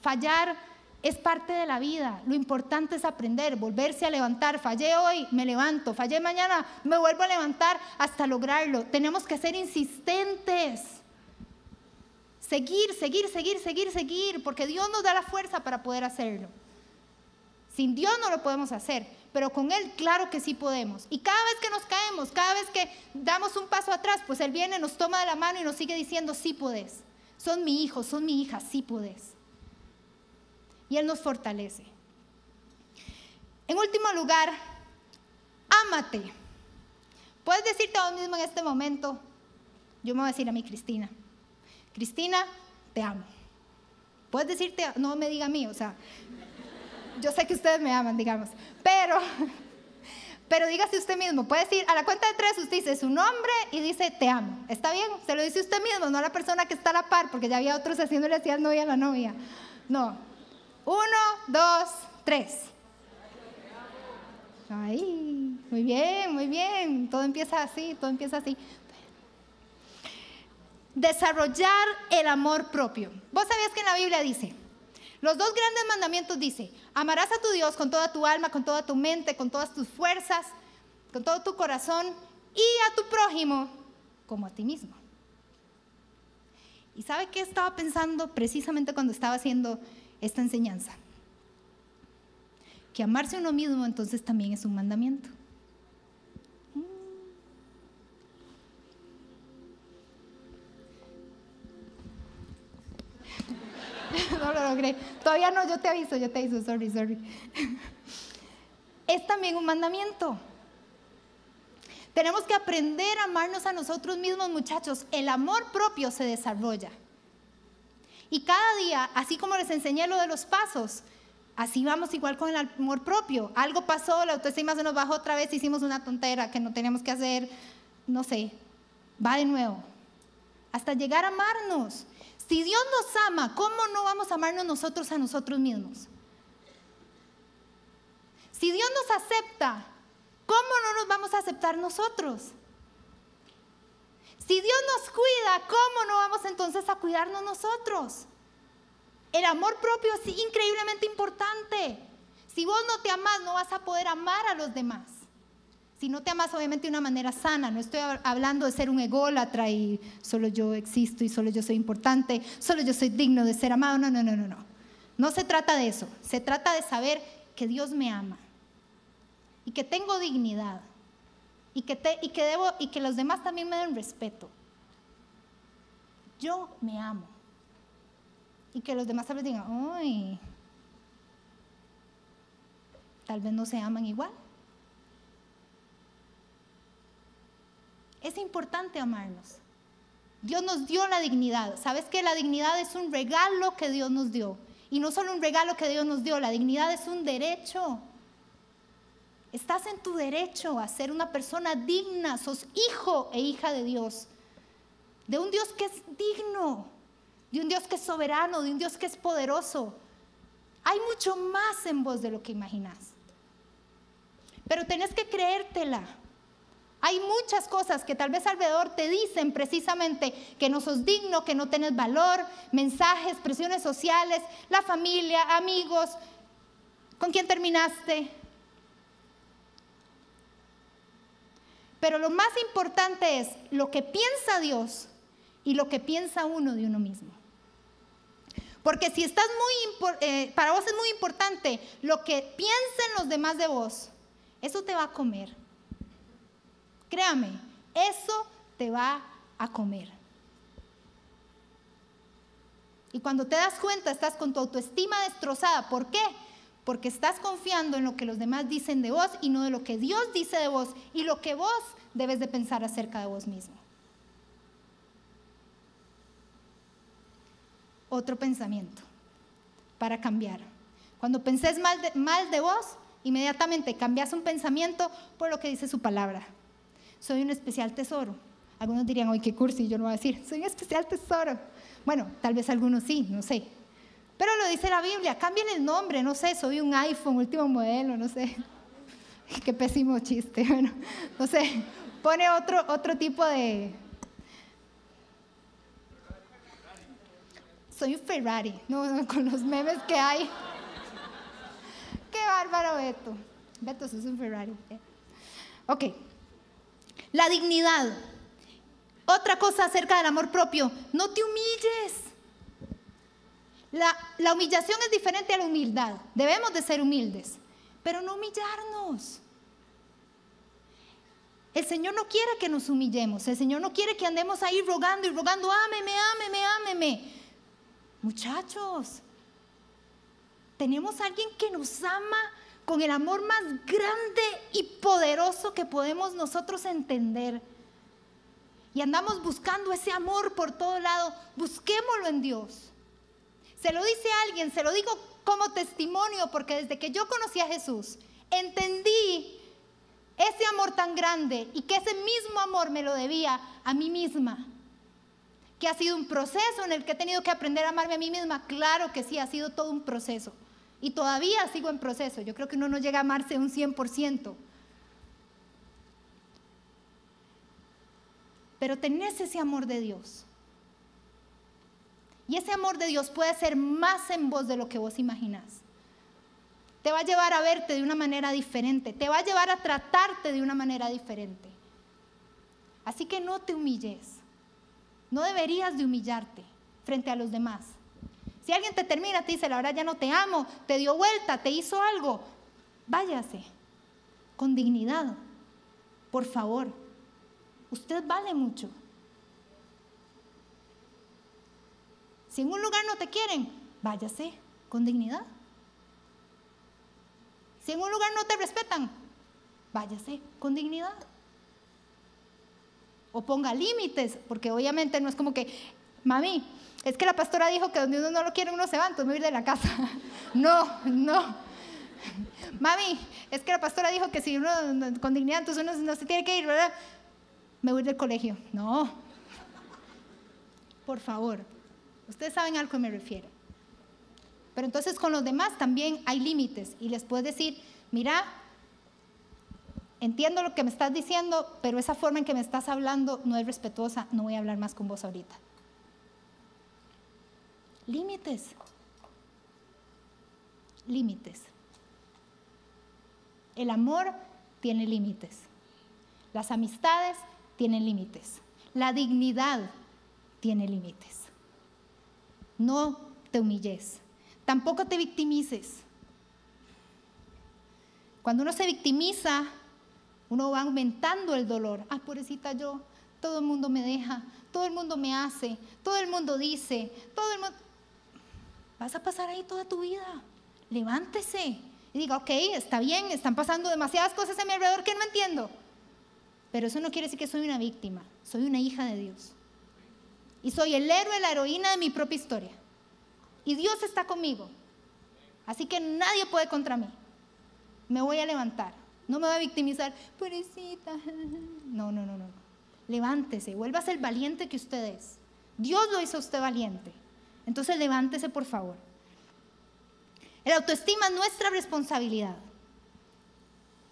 Fallar es parte de la vida. Lo importante es aprender, volverse a levantar. Fallé hoy, me levanto. Fallé mañana, me vuelvo a levantar hasta lograrlo. Tenemos que ser insistentes. Seguir, seguir, seguir, seguir, seguir, porque Dios nos da la fuerza para poder hacerlo. Sin Dios no lo podemos hacer, pero con Él claro que sí podemos. Y cada vez que nos caemos, cada vez que damos un paso atrás, pues Él viene, nos toma de la mano y nos sigue diciendo, sí podés. Son mi hijo, son mi hija, sí podés. Y Él nos fortalece. En último lugar, ámate. Puedes decirte a vos mismo en este momento, yo me voy a decir a mí, Cristina, Cristina, te amo. Puedes decirte, no me diga a mí, o sea, yo sé que ustedes me aman, digamos, pero, pero dígase usted mismo, puede decir, a la cuenta de tres usted dice su nombre y dice, te amo. ¿Está bien? Se lo dice usted mismo, no a la persona que está a la par, porque ya había otros haciéndole así al novio a la novia. No. Uno, dos, tres. Ahí, muy bien, muy bien. Todo empieza así, todo empieza así. Desarrollar el amor propio. Vos sabías que en la Biblia dice, los dos grandes mandamientos dice, amarás a tu Dios con toda tu alma, con toda tu mente, con todas tus fuerzas, con todo tu corazón y a tu prójimo como a ti mismo. ¿Y sabe qué estaba pensando precisamente cuando estaba haciendo esta enseñanza? Que amarse a uno mismo entonces también es un mandamiento. Todavía no, yo te aviso, yo te aviso, sorry, sorry. Es también un mandamiento. Tenemos que aprender a amarnos a nosotros mismos, muchachos. El amor propio se desarrolla. Y cada día, así como les enseñé lo de los pasos, así vamos igual con el amor propio. Algo pasó, la autoestima se nos bajó otra vez, hicimos una tontera que no teníamos que hacer, no sé, va de nuevo. Hasta llegar a amarnos. Si Dios nos ama, ¿cómo no vamos a amarnos nosotros a nosotros mismos? Si Dios nos acepta, ¿cómo no nos vamos a aceptar nosotros? Si Dios nos cuida, ¿cómo no vamos entonces a cuidarnos nosotros? El amor propio es increíblemente importante. Si vos no te amás, no vas a poder amar a los demás. Si no te amas, obviamente de una manera sana, no estoy hablando de ser un ególatra y solo yo existo y solo yo soy importante, solo yo soy digno de ser amado. No, no, no, no, no. No se trata de eso. Se trata de saber que Dios me ama y que tengo dignidad y que, te, debo y que los demás también me den respeto. Yo me amo y que los demás tal vez digan, uy, tal vez no se aman igual. Es importante amarnos. Dios nos dio la dignidad. ¿Sabes que la dignidad es un regalo que Dios nos dio? Y no solo un regalo que Dios nos dio, la dignidad es un derecho. Estás en tu derecho a ser una persona digna, sos hijo e hija de Dios. De un Dios que es digno, de un Dios que es soberano, de un Dios que es poderoso. Hay mucho más en vos de lo que imaginas. Pero tenés que creértela. Hay muchas cosas que tal vez alrededor te dicen precisamente que no sos digno, que no tenés valor, mensajes, presiones sociales, la familia, amigos, con quién terminaste. Pero lo más importante es lo que piensa Dios y lo que piensa uno de uno mismo. Porque si estás muy, eh, para vos es muy importante lo que piensen los demás de vos, eso te va a comer. Créame, eso te va a comer. Y cuando te das cuenta, estás con tu autoestima destrozada. ¿Por qué? Porque estás confiando en lo que los demás dicen de vos y no de lo que Dios dice de vos y lo que vos debes de pensar acerca de vos mismo. Otro pensamiento para cambiar. Cuando pensés mal de, mal de vos, inmediatamente cambias un pensamiento por lo que dice su palabra. Soy un especial tesoro. Algunos dirían, oye, qué cursi, yo no voy a decir, soy un especial tesoro. Bueno, tal vez algunos sí, no sé. Pero lo dice la Biblia, cambien el nombre, no sé, soy un iPhone último modelo, no sé. [laughs] Qué pésimo chiste, [laughs] bueno, no sé. Pone otro, otro tipo de... Soy un Ferrari, no, con los memes que hay. Qué bárbaro, Beto. Beto, sos un Ferrari. Ok. La dignidad. Otra cosa acerca del amor propio, no te humilles. La, la, humillación es diferente a la humildad. Debemos de ser humildes. pero no humillarnos. El Señor no quiere que nos humillemos. El Señor no quiere que andemos ahí rogando y rogando, ámeme, ámeme, ámeme. Muchachos, tenemos a alguien que nos ama con el amor más grande y poderoso que podemos nosotros entender. Y andamos buscando ese amor por todo lado. Busquémoslo en Dios. Se lo dice alguien, se lo digo como testimonio, porque desde que yo conocí a Jesús, entendí ese amor tan grande y que ese mismo amor me lo debía a mí misma. Que ha sido un proceso en el que he tenido que aprender a amarme a mí misma. Claro que sí, ha sido todo un proceso. Y todavía sigo en proceso. Yo creo que uno no llega a amarse un 100%. Pero tenés ese amor de Dios. Y ese amor de Dios puede ser más en vos de lo que vos imaginás. Te va a llevar a verte de una manera diferente. Te va a llevar a tratarte de una manera diferente. Así que no te humilles. No deberías de humillarte frente a los demás. Si alguien te termina, te dice, la verdad ya no te amo, te dio vuelta, te hizo algo, váyase con dignidad. Por favor, usted vale mucho. Si en un lugar no te quieren, váyase con dignidad. Si en un lugar no te respetan, váyase con dignidad. O ponga límites, porque obviamente no es como que, mami, es que la pastora dijo que donde uno no lo quiere uno se va, entonces me voy a ir de la casa. [laughs] No, no. Mami, es que la pastora dijo que si uno con dignidad, entonces uno no se tiene que ir, ¿verdad? Me voy del colegio. No. Por favor. Ustedes saben a lo que me refiero. Pero entonces con los demás también hay límites y les puedes decir, mira, entiendo lo que me estás diciendo, pero esa forma en que me estás hablando no es respetuosa, no voy a hablar más con vos ahorita. Límites. Límites. El amor tiene límites. Las amistades tienen límites. La dignidad tiene límites. No te humilles. Tampoco te victimices. Cuando uno se victimiza, uno va aumentando el dolor. Ah, pobrecita yo, todo el mundo me deja, todo el mundo me hace, todo el mundo dice, todo el mundo... Vas a pasar ahí toda tu vida. Levántese y diga, ok, está bien, están pasando demasiadas cosas a mi alrededor que no entiendo. Pero eso no quiere decir que soy una víctima, soy una hija de Dios. Y soy el héroe, la heroína de mi propia historia. Y Dios está conmigo. Así que nadie puede contra mí. Me voy a levantar. No me voy a victimizar. Pobrecita. No, no, no, no. Levántese. Vuelva a ser valiente que usted es. Dios lo hizo a usted valiente. Entonces levántese, por favor. El autoestima es nuestra responsabilidad.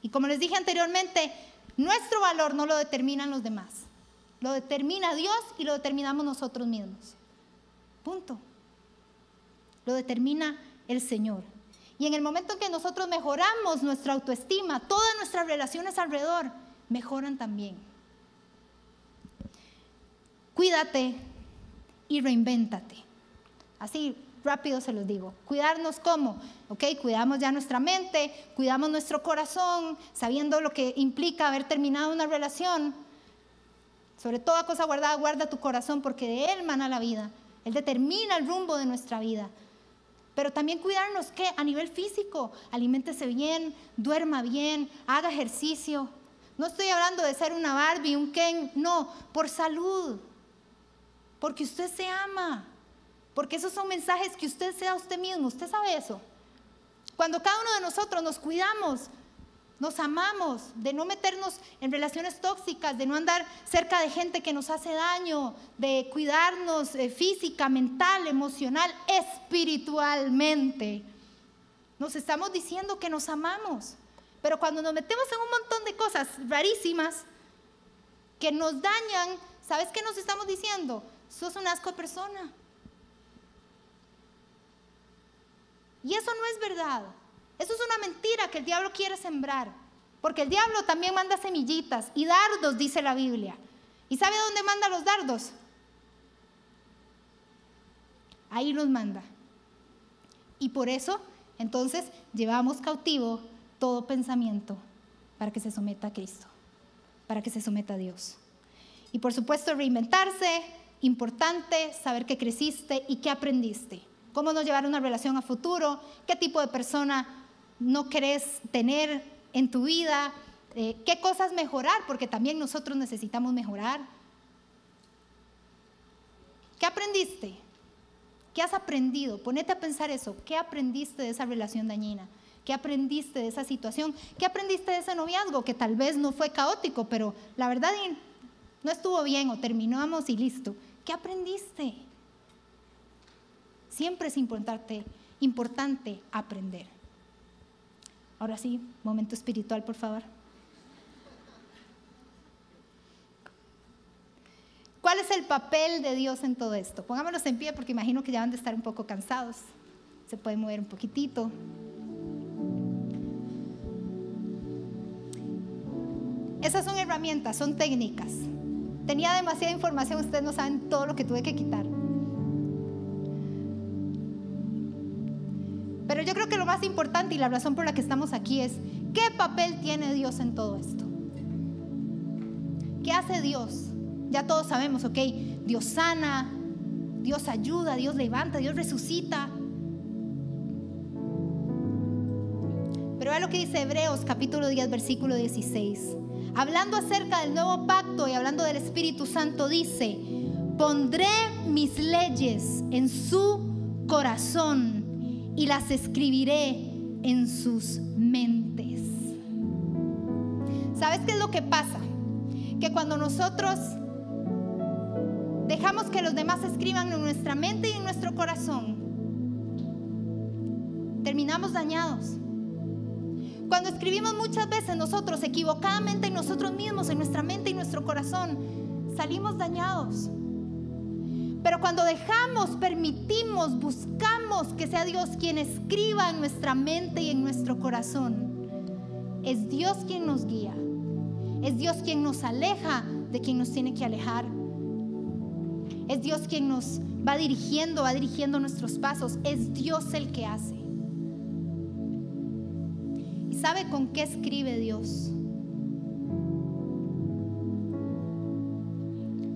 Y como les dije anteriormente, nuestro valor no lo determinan los demás. Lo determina Dios y lo determinamos nosotros mismos. Punto. Lo determina el Señor. Y en el momento en que nosotros mejoramos nuestra autoestima, todas nuestras relaciones alrededor mejoran también. Cuídate y reinvéntate. Así rápido se los digo. Cuidarnos cómo, ¿ok? Cuidamos ya nuestra mente, cuidamos nuestro corazón, sabiendo lo que implica haber terminado una relación. Sobre toda cosa guardada, guarda tu corazón porque de él mana la vida. Él determina el rumbo de nuestra vida. Pero también cuidarnos que a nivel físico, aliméntese bien, duerma bien, haga ejercicio. No estoy hablando de ser una Barbie, un Ken, no, por salud. Porque usted se ama. Porque esos son mensajes que usted se da a usted mismo. Usted sabe eso. Cuando cada uno de nosotros nos cuidamos, nos amamos, de no meternos en relaciones tóxicas, de no andar cerca de gente que nos hace daño, de cuidarnos eh, física, mental, emocional, espiritualmente. Nos estamos diciendo que nos amamos. Pero cuando nos metemos en un montón de cosas rarísimas que nos dañan, ¿sabes qué nos estamos diciendo? Sos un asco de persona. Y eso no es verdad. Eso es una mentira que el diablo quiere sembrar. Porque el diablo también manda semillitas y dardos, dice la Biblia. ¿Y sabe dónde manda los dardos? Ahí los manda. Y por eso, entonces, llevamos cautivo todo pensamiento para que se someta a Cristo, para que se someta a Dios. Y por supuesto, reinventarse, importante saber que creciste y qué aprendiste. Cómo nos llevar una relación a futuro, qué tipo de persona no querés tener en tu vida, eh, qué cosas mejorar, porque también nosotros necesitamos mejorar. ¿Qué aprendiste? ¿Qué has aprendido? Ponete a pensar eso. ¿Qué aprendiste de esa relación dañina? ¿Qué aprendiste de esa situación? ¿Qué aprendiste de ese noviazgo que tal vez no fue caótico, pero la verdad no estuvo bien o terminamos y listo? ¿Qué aprendiste? Siempre es importante, importante aprender. Ahora sí, momento espiritual, por favor. ¿Cuál es el papel de Dios en todo esto? Pongámonos en pie porque imagino que ya van de estar un poco cansados. Se puede mover un poquitito. Esas son herramientas, son técnicas. Tenía demasiada información, ustedes no saben todo lo que tuve que quitar. Pero yo creo que lo más importante y la razón por la que estamos aquí es, ¿qué papel tiene Dios en todo esto? ¿Qué hace Dios? Ya todos sabemos, ok, Dios sana, Dios ayuda, Dios levanta, Dios resucita. Pero vea lo que dice Hebreos capítulo 10, versículo 16. Hablando acerca del nuevo pacto y hablando del Espíritu Santo, dice, pondré mis leyes en su corazón y las escribiré en sus mentes. ¿Sabes qué es lo que pasa? Que cuando nosotros dejamos que los demás escriban en nuestra mente y en nuestro corazón, terminamos dañados. Cuando escribimos muchas veces nosotros equivocadamente en nosotros mismos, en nuestra mente y nuestro corazón, salimos dañados. Pero cuando dejamos, permitimos, buscamos que sea Dios quien escriba en nuestra mente y en nuestro corazón, es Dios quien nos guía. Es Dios quien nos aleja de quien nos tiene que alejar. Es Dios quien nos va dirigiendo, va dirigiendo nuestros pasos. Es Dios el que hace. ¿Y sabe con qué escribe Dios?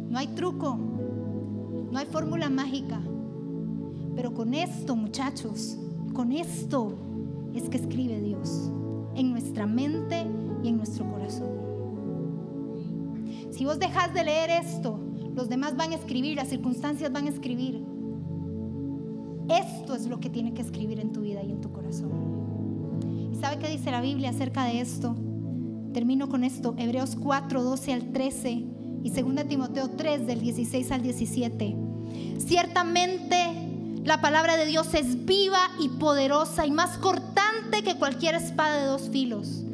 No hay truco, no hay fórmula mágica. Pero con esto, muchachos, con esto es que escribe Dios en nuestra mente y en nuestro corazón. Si vos dejas de leer esto, los demás van a escribir, las circunstancias van a escribir. Esto es lo que tiene que escribir en tu vida y en tu corazón. ¿Y sabe qué dice la Biblia acerca de esto? Termino con esto, Hebreos 4, 12 al 13 y 2 Timoteo 3 del 16 al 17. Ciertamente la palabra de Dios es viva y poderosa y más cortante que cualquier espada de dos filos.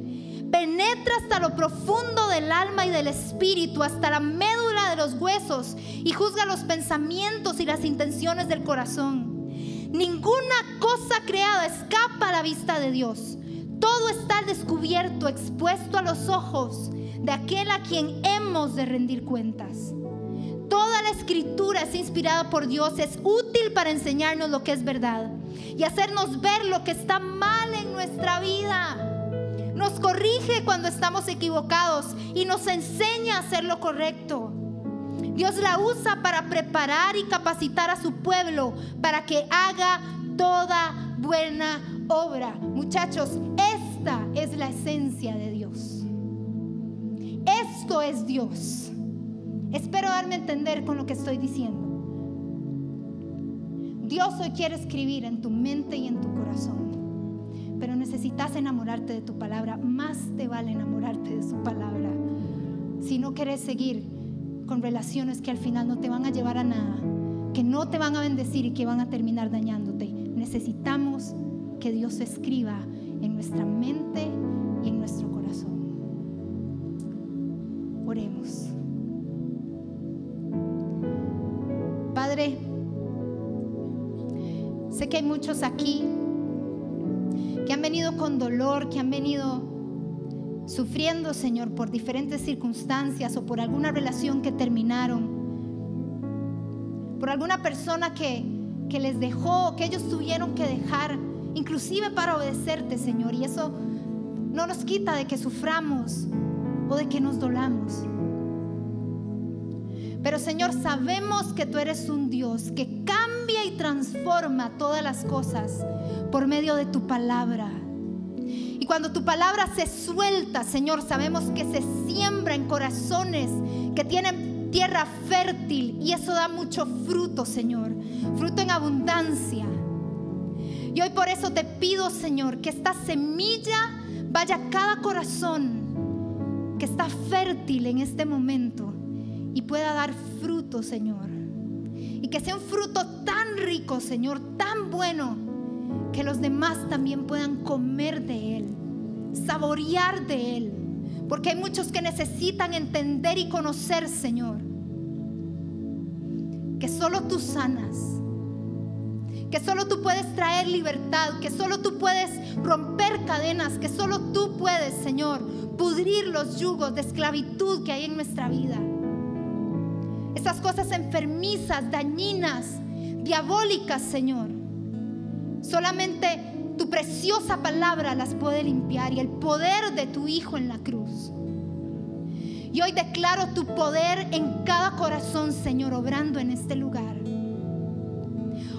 Penetra hasta lo profundo del alma y del espíritu, hasta la médula de los huesos y juzga los pensamientos y las intenciones del corazón. Ninguna cosa creada escapa a la vista de Dios. Todo está al descubierto, expuesto a los ojos de aquel a quien hemos de rendir cuentas. Toda la escritura es inspirada por Dios, es útil para enseñarnos lo que es verdad y hacernos ver lo que está mal en nuestra vida. Nos corrige cuando estamos equivocados y nos enseña a hacer lo correcto. Dios la usa para preparar y capacitar a su pueblo para que haga toda buena obra. Muchachos, esta es la esencia de Dios. Esto es Dios. Espero darme a entender con lo que estoy diciendo. Dios hoy quiere escribir en tu mente y en tu corazón. Pero necesitas enamorarte de tu palabra. Más te vale enamorarte de su palabra. Si no quieres seguir con relaciones que al final no te van a llevar a nada, que no te van a bendecir y que van a terminar dañándote, necesitamos que Dios escriba en nuestra mente y en nuestro corazón. Padre, sé que hay muchos aquí que han venido con dolor, que han venido sufriendo, Señor, por diferentes circunstancias o por alguna relación que terminaron, por alguna persona que, que les dejó, que ellos tuvieron que dejar, inclusive para obedecerte, Señor. Y eso no nos quita de que suframos o de que nos dolamos. Pero Señor, sabemos que tú eres un Dios que cambia y transforma todas las cosas por medio de tu palabra. Y cuando tu palabra se suelta, Señor, sabemos que se siembra en corazones que tienen tierra fértil y eso da mucho fruto, Señor. Fruto en abundancia. Y hoy por eso te pido, Señor, que esta semilla vaya a cada corazón está fértil en este momento y pueda dar fruto, Señor. Y que sea un fruto tan rico, Señor, tan bueno, que los demás también puedan comer de Él, saborear de Él. Porque hay muchos que necesitan entender y conocer, Señor, que solo tú sanas, que solo tú puedes traer libertad, que solo tú puedes romper cadenas, que solo tú puedes, Señor, pudrir los yugos de esclavitud que hay en nuestra vida. Esas cosas enfermizas, dañinas, diabólicas, Señor. Solamente tu preciosa palabra las puede limpiar y el poder de tu Hijo en la cruz. Y hoy declaro tu poder en cada corazón, Señor, obrando en este lugar.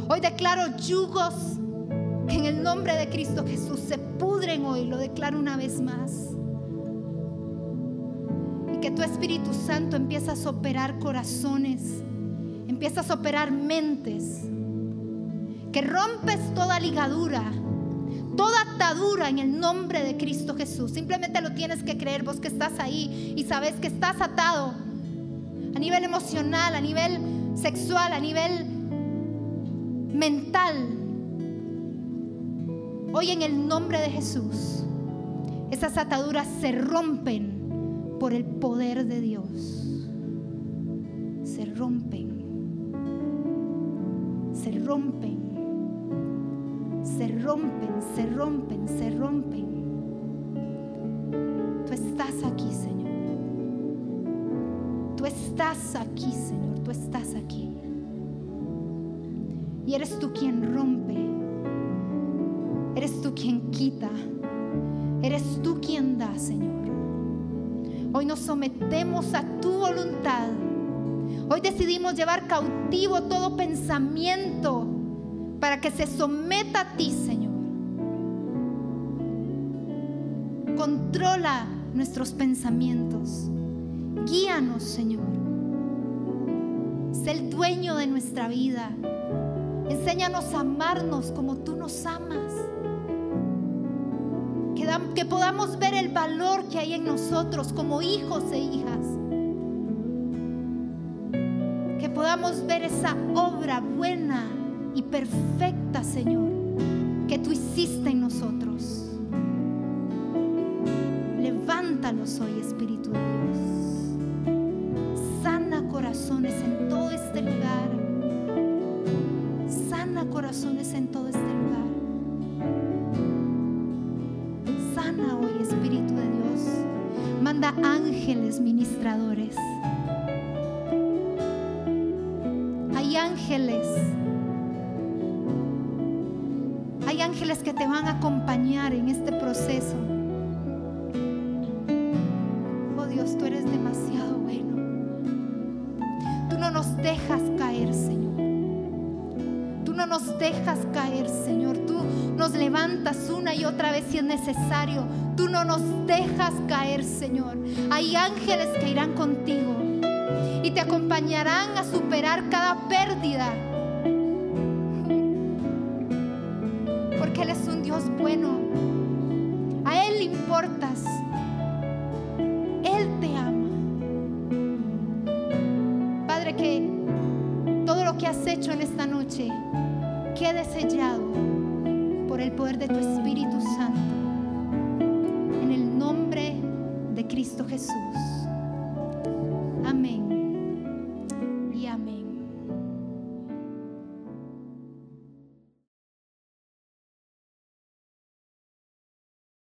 Hoy declaro yugos que en el nombre de Cristo Jesús se pudren hoy, lo declaro una vez más. Y que tu Espíritu Santo empiezas a operar corazones, empiezas a operar mentes, que rompes toda ligadura, toda atadura en el nombre de Cristo Jesús. Simplemente lo tienes que creer vos que estás ahí y sabes que estás atado a nivel emocional, a nivel sexual, a nivel mental. Hoy en el nombre de Jesús, esas ataduras se rompen por el poder de Dios. Se rompen. Se rompen. Se rompen, se rompen, se rompen. Tú estás aquí, Señor. Tú estás aquí, Señor. Tú estás aquí. Y eres tú quien rompe. Eres tú quien quita. Eres tú quien da, Señor. Hoy nos sometemos a tu voluntad. Hoy decidimos llevar cautivo todo pensamiento para que se someta a ti, Señor. Controla nuestros pensamientos. Guíanos, Señor. Sé el dueño de nuestra vida. Enséñanos a amarnos como tú nos amas. Que, da- que podamos ver el valor que hay en nosotros como hijos e hijas. Que podamos ver esa obra buena y perfecta, Señor, que tú hiciste en nosotros. Levántanos hoy, Espíritu de Dios. Sana corazones en Sana corazones en todo este lugar. Sana hoy, Espíritu de Dios. Manda ángeles ministradores. Hay ángeles. Hay ángeles que te van a acompañar en este nos dejas caer, Señor. Tú nos levantas una y otra vez si es necesario. Tú no nos dejas caer, Señor. Hay ángeles que irán contigo y te acompañarán a superar cada pérdida. Porque Él es un Dios bueno. A Él le importas. Él te ama. Padre, que todo lo que has hecho en esta noche quede sellado por el poder de tu Espíritu Santo. En el nombre de Cristo Jesús.